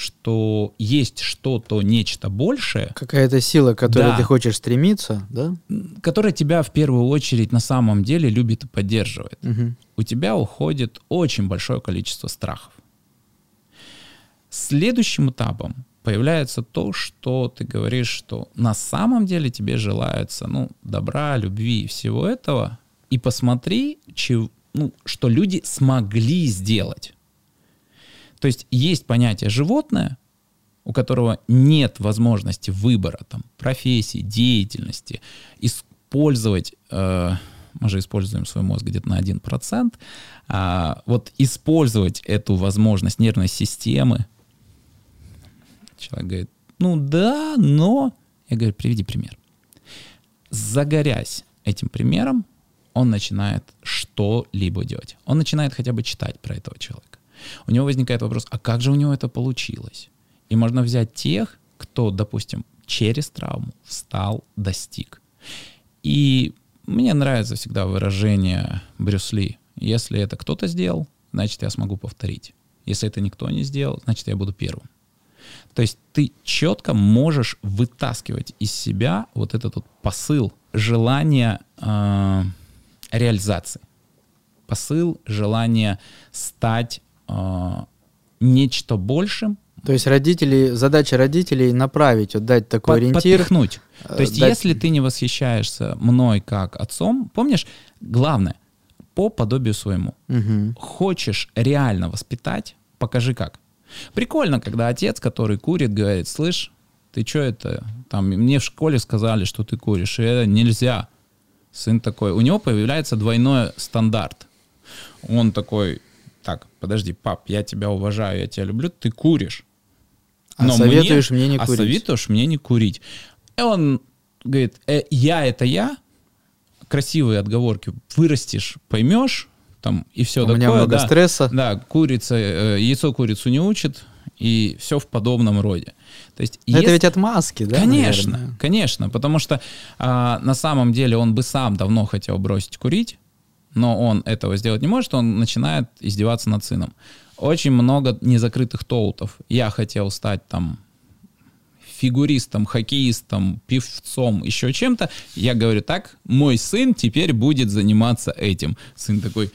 что есть что-то, нечто большее. Какая-то сила, к которой да, ты хочешь стремиться, да? Которая тебя в первую очередь на самом деле любит и поддерживает. Угу. У тебя уходит очень большое количество страхов. Следующим этапом появляется то, что ты говоришь, что на самом деле тебе желается ну, добра, любви и всего этого. И посмотри, че, ну, что люди смогли сделать. То есть есть понятие животное, у которого нет возможности выбора там, профессии, деятельности, использовать, э, мы же используем свой мозг где-то на 1%, э, вот использовать эту возможность нервной системы. Человек говорит, ну да, но... Я говорю, приведи пример. Загорясь этим примером, он начинает что-либо делать. Он начинает хотя бы читать про этого человека у него возникает вопрос, а как же у него это получилось? И можно взять тех, кто, допустим, через травму встал, достиг. И мне нравится всегда выражение Брюс Ли. Если это кто-то сделал, значит, я смогу повторить. Если это никто не сделал, значит, я буду первым. То есть ты четко можешь вытаскивать из себя вот этот вот посыл, желание э, реализации, посыл, желание стать э, нечто большим. То есть родители, задача родителей направить, вот дать такой под, ориентир. Подпихнуть. Э, То есть дать... если ты не восхищаешься мной как отцом, помнишь, главное, по подобию своему. Угу. Хочешь реально воспитать, покажи как. Прикольно, когда отец, который курит, говорит, слышь, ты что это? Там мне в школе сказали, что ты куришь, и это нельзя. Сын такой, у него появляется двойной стандарт. Он такой, так, подожди, пап, я тебя уважаю, я тебя люблю, ты куришь. А Но советуешь мне, мне не а курить. А советуешь мне не курить. И он говорит, э, я это я, красивые отговорки, вырастешь, поймешь, там, и все У такое. меня много да, стресса. Да, курица, э, яйцо курицу не учит, и все в подобном роде. То есть, если... Это ведь отмазки, да? Конечно, наверное? конечно, потому что а, на самом деле он бы сам давно хотел бросить курить, но он этого сделать не может, он начинает издеваться над сыном. Очень много незакрытых тоутов. Я хотел стать там фигуристом, хоккеистом, певцом, еще чем-то. Я говорю, так, мой сын теперь будет заниматься этим. Сын такой,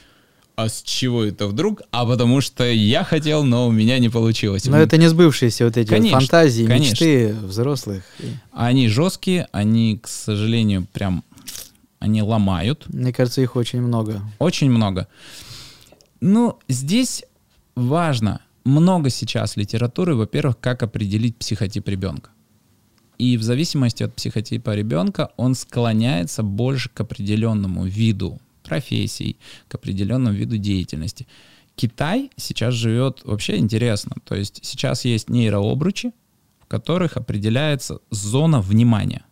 а с чего это вдруг? А потому что я хотел, но у меня не получилось. Но это не сбывшиеся вот эти конечно, вот фантазии, конечно. мечты взрослых. Они жесткие, они, к сожалению, прям они ломают. Мне кажется, их очень много. Очень много. Ну, здесь важно, много сейчас литературы, во-первых, как определить психотип ребенка. И в зависимости от психотипа ребенка он склоняется больше к определенному виду профессий, к определенному виду деятельности. Китай сейчас живет вообще интересно. То есть сейчас есть нейрообручи, в которых определяется зона внимания.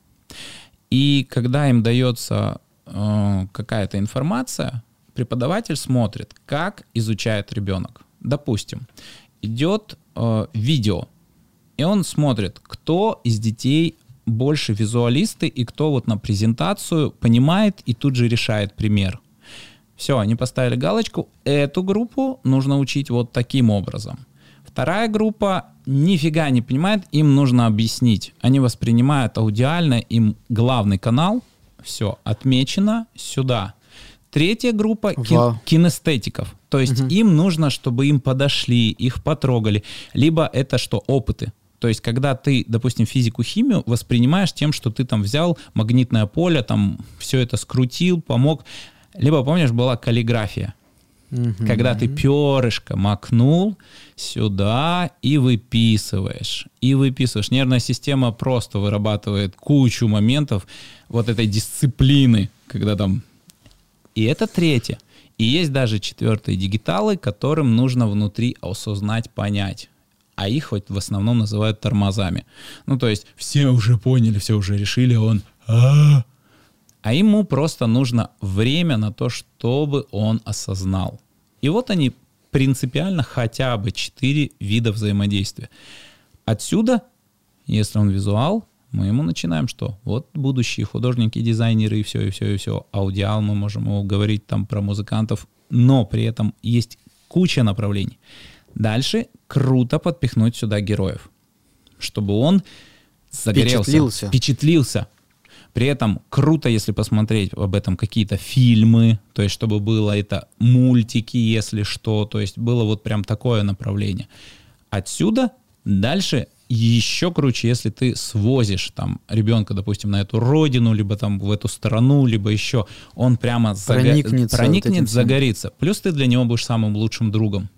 И когда им дается э, какая-то информация, преподаватель смотрит, как изучает ребенок. Допустим, идет э, видео, и он смотрит, кто из детей больше визуалисты и кто вот на презентацию понимает и тут же решает пример. Все, они поставили галочку. Эту группу нужно учить вот таким образом. Вторая группа нифига не понимает, им нужно объяснить. Они воспринимают аудиально, им главный канал, все, отмечено сюда. Третья группа кин- кинестетиков. То есть угу. им нужно, чтобы им подошли, их потрогали. Либо это что, опыты. То есть, когда ты, допустим, физику-химию воспринимаешь тем, что ты там взял магнитное поле, там все это скрутил, помог. Либо, помнишь, была каллиграфия. Угу. Когда ты перышко макнул сюда и выписываешь. И выписываешь. Нервная система просто вырабатывает кучу моментов вот этой дисциплины, когда там... И это третье. И есть даже четвертые дигиталы, которым нужно внутри осознать, понять. А их хоть в основном называют тормозами. Ну, то есть все уже поняли, все уже решили, он... А, а ему просто нужно время на то, чтобы он осознал. И вот они принципиально хотя бы четыре вида взаимодействия. Отсюда, если он визуал, мы ему начинаем что? Вот будущие художники, дизайнеры и все, и все, и все. Аудиал мы можем его говорить там про музыкантов, но при этом есть куча направлений. Дальше круто подпихнуть сюда героев, чтобы он загорелся, Впечатлился. впечатлился. При этом круто, если посмотреть об этом какие-то фильмы, то есть чтобы было это мультики, если что, то есть было вот прям такое направление. Отсюда дальше еще круче, если ты свозишь там ребенка, допустим, на эту родину, либо там в эту страну, либо еще, он прямо Проникнется вот проникнет всем. загорится. Плюс ты для него будешь самым лучшим другом,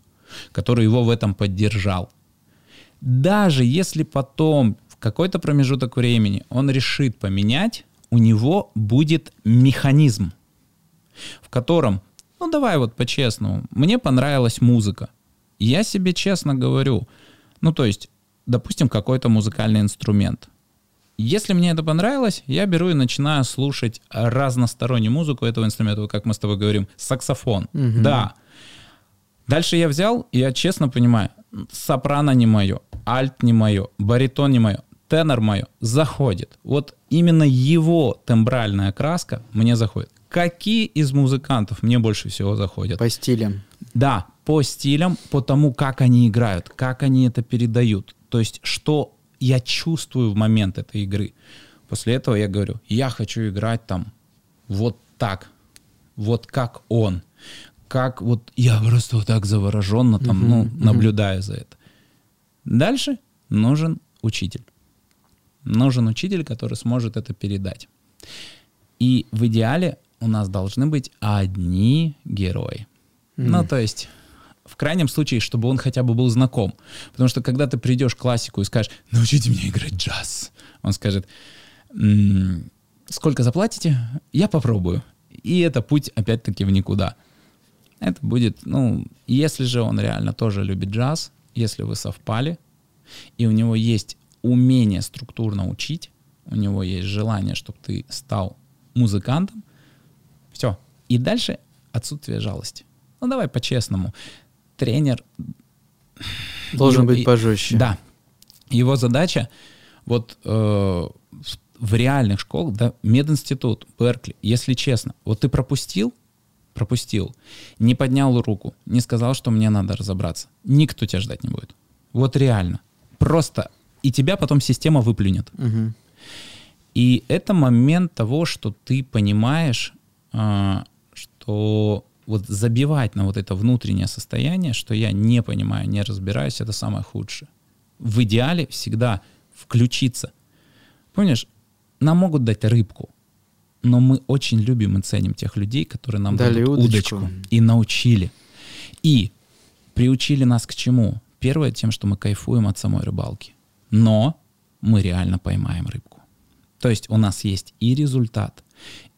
который его в этом поддержал. Даже если потом в какой-то промежуток времени он решит поменять, у него будет механизм, в котором, ну давай вот по-честному, мне понравилась музыка. Я себе честно говорю, ну то есть, допустим, какой-то музыкальный инструмент. Если мне это понравилось, я беру и начинаю слушать разностороннюю музыку этого инструмента, как мы с тобой говорим, саксофон. Мгм. Да. Дальше я взял, и я честно понимаю, сопрано не мое, альт не мое, баритон не мое, тенор мое, заходит. Вот именно его тембральная краска мне заходит. Какие из музыкантов мне больше всего заходят? По стилям. Да, по стилям, по тому, как они играют, как они это передают. То есть, что я чувствую в момент этой игры. После этого я говорю, я хочу играть там вот так, вот как он. Как вот я просто вот так завороженно там, Мгм, ну, мгм. наблюдаю за это. Дальше нужен учитель. Нужен учитель, который сможет это передать. И в идеале у нас должны быть одни герои. Ну, то есть, в крайнем случае, чтобы он хотя бы был знаком. Потому что когда ты придешь к классику и скажешь, научите меня играть джаз, он скажет, «М, сколько заплатите? Я попробую. И это путь, опять-таки, в никуда. Это будет, ну, если же он реально тоже любит джаз, если вы совпали, и у него есть умение структурно учить, у него есть желание, чтобы ты стал музыкантом, все. И дальше отсутствие жалости. Ну, давай по-честному. Тренер... Должен его- быть пожестче. Да. Его задача, вот э, в- в реальных школах, да, мединститут, Беркли, если честно, вот ты пропустил, пропустил, не поднял руку, не сказал, что мне надо разобраться, никто тебя ждать не будет. Вот реально. Просто и тебя потом система выплюнет. Мгм. И это момент того, что ты понимаешь, а, что вот забивать на вот это внутреннее состояние, что я не понимаю, не разбираюсь, это самое худшее. В идеале всегда включиться. Помнишь, нам могут дать рыбку, но мы очень любим и ценим тех людей, которые нам Дали удочку. удочку и научили. И приучили нас к чему? Первое, тем, что мы кайфуем от самой рыбалки. Но мы реально поймаем рыбку. То есть у нас есть и результат,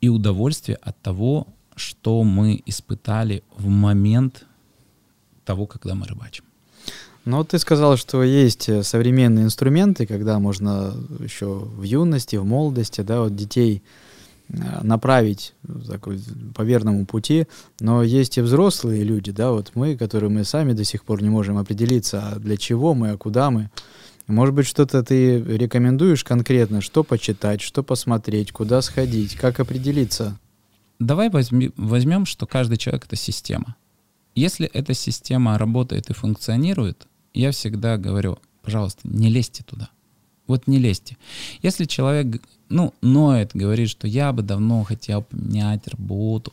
и удовольствие от того, что мы испытали в момент того, когда мы рыбачим. Ну, ты сказал, что есть э, современные инструменты, когда можно еще в юности, в молодости, да, вот детей э, направить такой, по верному пути, но есть и взрослые люди, да, вот мы, которые мы сами до сих пор не можем определиться, а для чего мы, а куда мы. Может быть, что-то ты рекомендуешь конкретно, что почитать, что посмотреть, куда сходить, как определиться? Давай возьми- возьмем, что каждый человек — это система. Если эта система работает и функционирует, я всегда говорю, пожалуйста, не лезьте туда. Вот не лезьте. Если человек, ну, ноет, говорит, что я бы давно хотел поменять работу,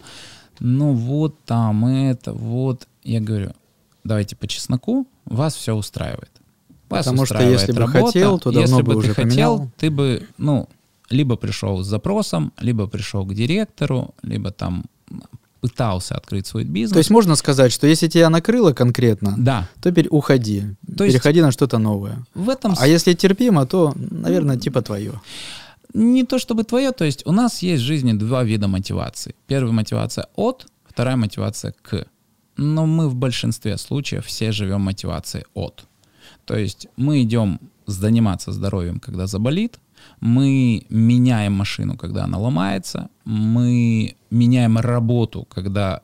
ну вот там это, вот, я говорю, давайте по чесноку, вас все устраивает. Вас Потому что если бы работа. хотел, то давно если бы бы уже ты хотел, поменял. ты бы, ну, либо пришел с запросом, либо пришел к директору, либо там пытался открыть свой бизнес. То есть можно сказать, что если тебя накрыло конкретно, да, то теперь уходи, То есть- переходи на что-то новое. в этом А если терпимо, то, наверное, типа твое. не то чтобы твое, то есть у нас есть в жизни два вида мотивации. Первая мотивация от, вторая мотивация к. Но мы в большинстве случаев все живем мотивацией от. То есть мы идем заниматься здоровьем, когда заболит, мы меняем машину, когда она ломается, мы меняем работу, когда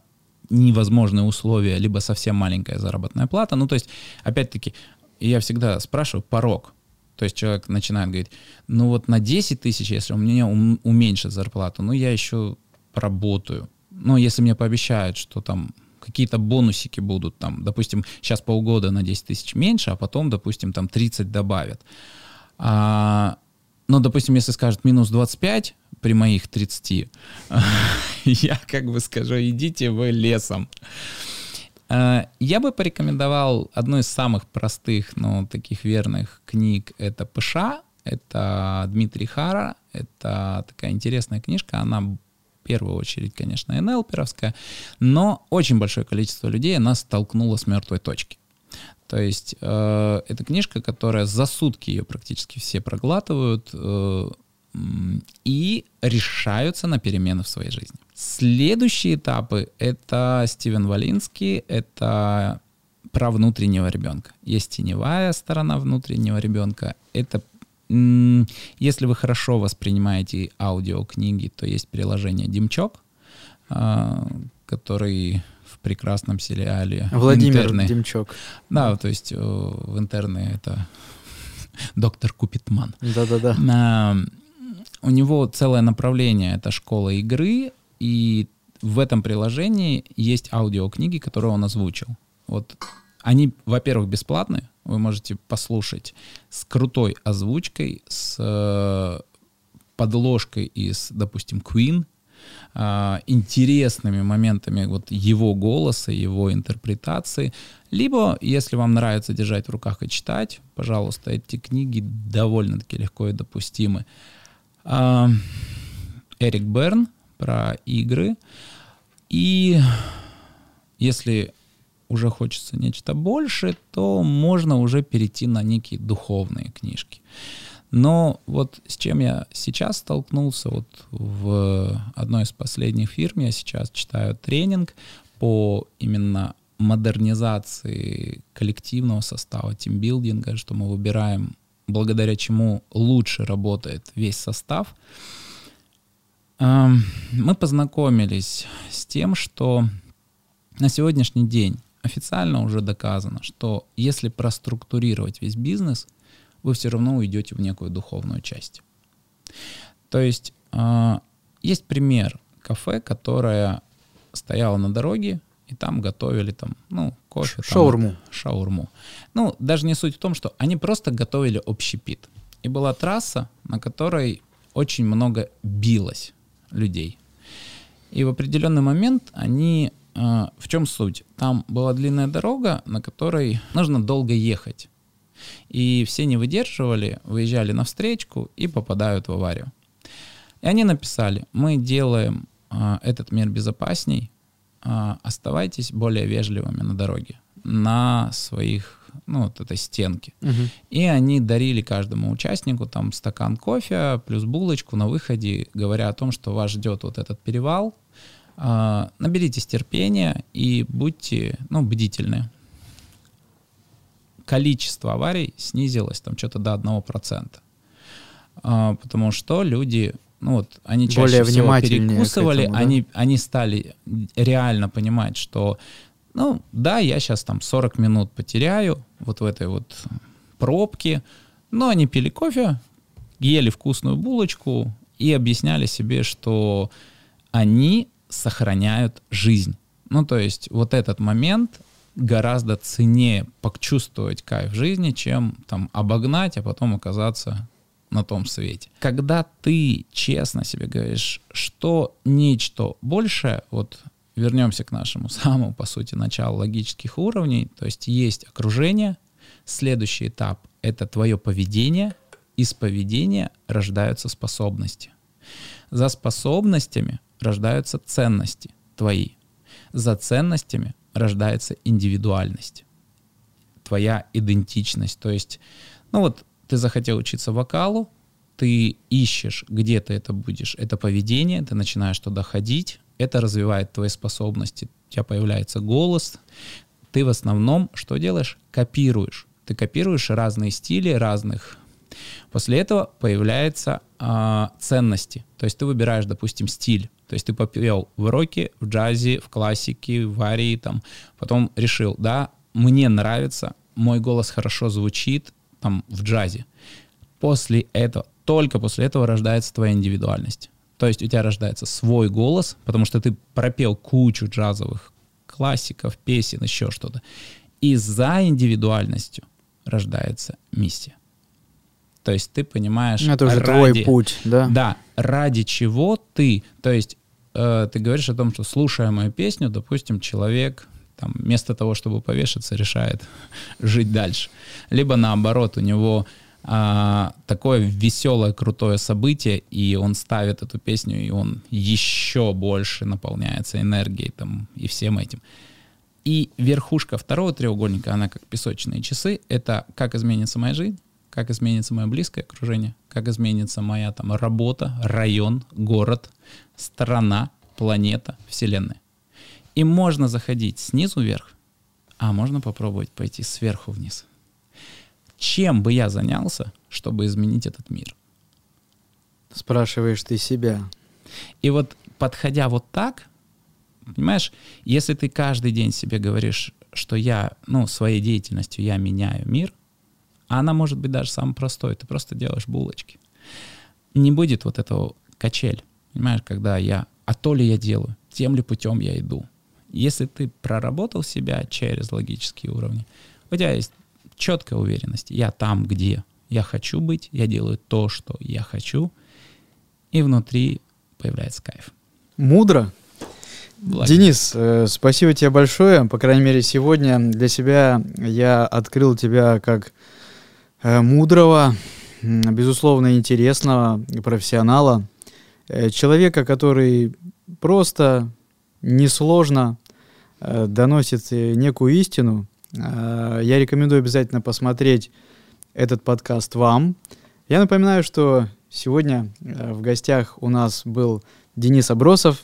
невозможные условия, либо совсем маленькая заработная плата. Ну, то есть, опять-таки, я всегда спрашиваю порог. То есть человек начинает говорить, ну вот на 10 тысяч, если у меня уменьшит зарплату, ну я еще поработаю. Ну, если мне пообещают, что там какие-то бонусики будут там, допустим, сейчас полгода на 10 тысяч меньше, а потом, допустим, там 30 добавят. А, ну, допустим, если скажут минус 25 при моих 30, [laughs] я как бы скажу, идите вы лесом. А, я бы порекомендовал одну из самых простых, но таких верных книг. Это «ПШ», это Дмитрий Хара, это такая интересная книжка, она первую очередь, конечно, НЛПеровская, но очень большое количество людей она столкнула с мертвой точки. То есть э, это книжка, которая за сутки ее практически все проглатывают э, и решаются на перемены в своей жизни. Следующие этапы — это Стивен Валинский, это про внутреннего ребенка. Есть теневая сторона внутреннего ребенка. Это если вы хорошо воспринимаете аудиокниги, то есть приложение Димчок, а, который в прекрасном сериале Владимир интерны. Демчок. Да, то есть в интерны это [laughs] доктор Купитман. Да-да-да. У него целое направление — это школа игры, и в этом приложении есть аудиокниги, которые он озвучил. Вот они, во-первых, бесплатные, вы можете послушать с крутой озвучкой, с э, подложкой из, допустим, Queen, э, интересными моментами вот его голоса, его интерпретации. Либо, если вам нравится держать в руках и читать, пожалуйста, эти книги довольно-таки легко и допустимы. Э, Эрик Берн про игры. И если уже хочется нечто больше, то можно уже перейти на некие духовные книжки. Но вот с чем я сейчас столкнулся, вот в одной из последних фирм я сейчас читаю тренинг по именно модернизации коллективного состава, тимбилдинга, что мы выбираем, благодаря чему лучше работает весь состав. Мы познакомились с тем, что на сегодняшний день официально уже доказано, что если проструктурировать весь бизнес, вы все равно уйдете в некую духовную часть. То есть а, есть пример кафе, которое стояло на дороге, и там готовили там, ну, кофе. Там, шаурму. Шаурму. Ну, даже не суть в том, что они просто готовили общепит. И была трасса, на которой очень много билось людей. И в определенный момент они... Э, в чем суть? Там была длинная дорога, на которой нужно долго ехать. И все не выдерживали, выезжали на встречку и попадают в аварию. И они написали, мы делаем э, этот мир безопасней, э, оставайтесь более вежливыми на дороге, на своих ну, вот этой стенки. Угу. И они дарили каждому участнику там стакан кофе плюс булочку на выходе, говоря о том, что вас ждет вот этот перевал. А, наберитесь терпения и будьте, ну, бдительны. Количество аварий снизилось там что-то до 1%. А, потому что люди ну вот они чаще Более всего перекусывали, этому, да? они, они стали реально понимать, что ну, да, я сейчас там 40 минут потеряю вот в этой вот пробке, но они пили кофе, ели вкусную булочку и объясняли себе, что они сохраняют жизнь. Ну, то есть вот этот момент гораздо ценнее почувствовать кайф жизни, чем там обогнать, а потом оказаться на том свете. Когда ты честно себе говоришь, что нечто большее, вот вернемся к нашему [laughs] самому, по сути, началу логических уровней. То есть есть окружение, следующий этап — это твое поведение, из поведения рождаются способности. За способностями рождаются ценности твои. За ценностями рождается индивидуальность, твоя идентичность. То есть, ну вот ты захотел учиться вокалу, ты ищешь, где ты это будешь, это поведение, ты начинаешь туда ходить, это развивает твои способности, у тебя появляется голос, ты в основном что делаешь? Копируешь. Ты копируешь разные стили разных После этого появляются э, ценности. То есть ты выбираешь, допустим, стиль. То есть ты попел в роке, в джазе, в классике, в арии, там. Потом решил, да, мне нравится, мой голос хорошо звучит там в джазе. После этого, только после этого рождается твоя индивидуальность. То есть у тебя рождается свой голос, потому что ты пропел кучу джазовых классиков, песен, еще что-то. И за индивидуальностью рождается миссия. То есть ты понимаешь... Это уже ради, твой путь, да? Да, ради чего ты... То есть э, ты говоришь о том, что слушая мою песню, допустим, человек там, вместо того, чтобы повешаться, решает [laughs] жить дальше. Либо наоборот, у него а, такое веселое, крутое событие, и он ставит эту песню, и он еще больше наполняется энергией там, и всем этим. И верхушка второго треугольника, она как песочные часы, это как изменится моя жизнь, как изменится мое близкое окружение, как изменится моя там работа, район, город, страна, планета, вселенная. И можно заходить снизу вверх, а можно попробовать пойти сверху вниз чем бы я занялся, чтобы изменить этот мир? Спрашиваешь ты себя. И вот подходя вот так, понимаешь, если ты каждый день себе говоришь, что я, ну, своей деятельностью я меняю мир, а она может быть даже самой простой, ты просто делаешь булочки. Не будет вот этого качель, понимаешь, когда я, а то ли я делаю, тем ли путем я иду. Если ты проработал себя через логические уровни, у тебя есть четкая уверенность. Я там, где я хочу быть, я делаю то, что я хочу, и внутри появляется кайф. Мудро. Благо. Денис, э, спасибо тебе большое. По крайней мере, сегодня для себя я открыл тебя как мудрого, безусловно, интересного профессионала, э, человека, который просто несложно э, доносит э, некую истину, Э, я рекомендую обязательно посмотреть этот подкаст вам. Я напоминаю, что сегодня э, в гостях у нас был Денис Абросов.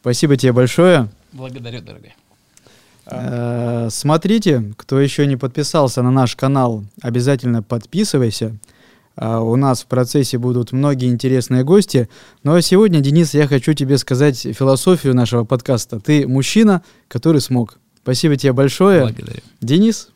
Спасибо тебе большое. Благодарю, дорогой. Э, смотрите, кто еще не подписался на наш канал, обязательно подписывайся. У нас в процессе будут многие интересные гости. Но сегодня, Денис, я хочу тебе сказать философию нашего подкаста. Ты мужчина, который смог. Спасибо тебе большое. Благодарю. Денис,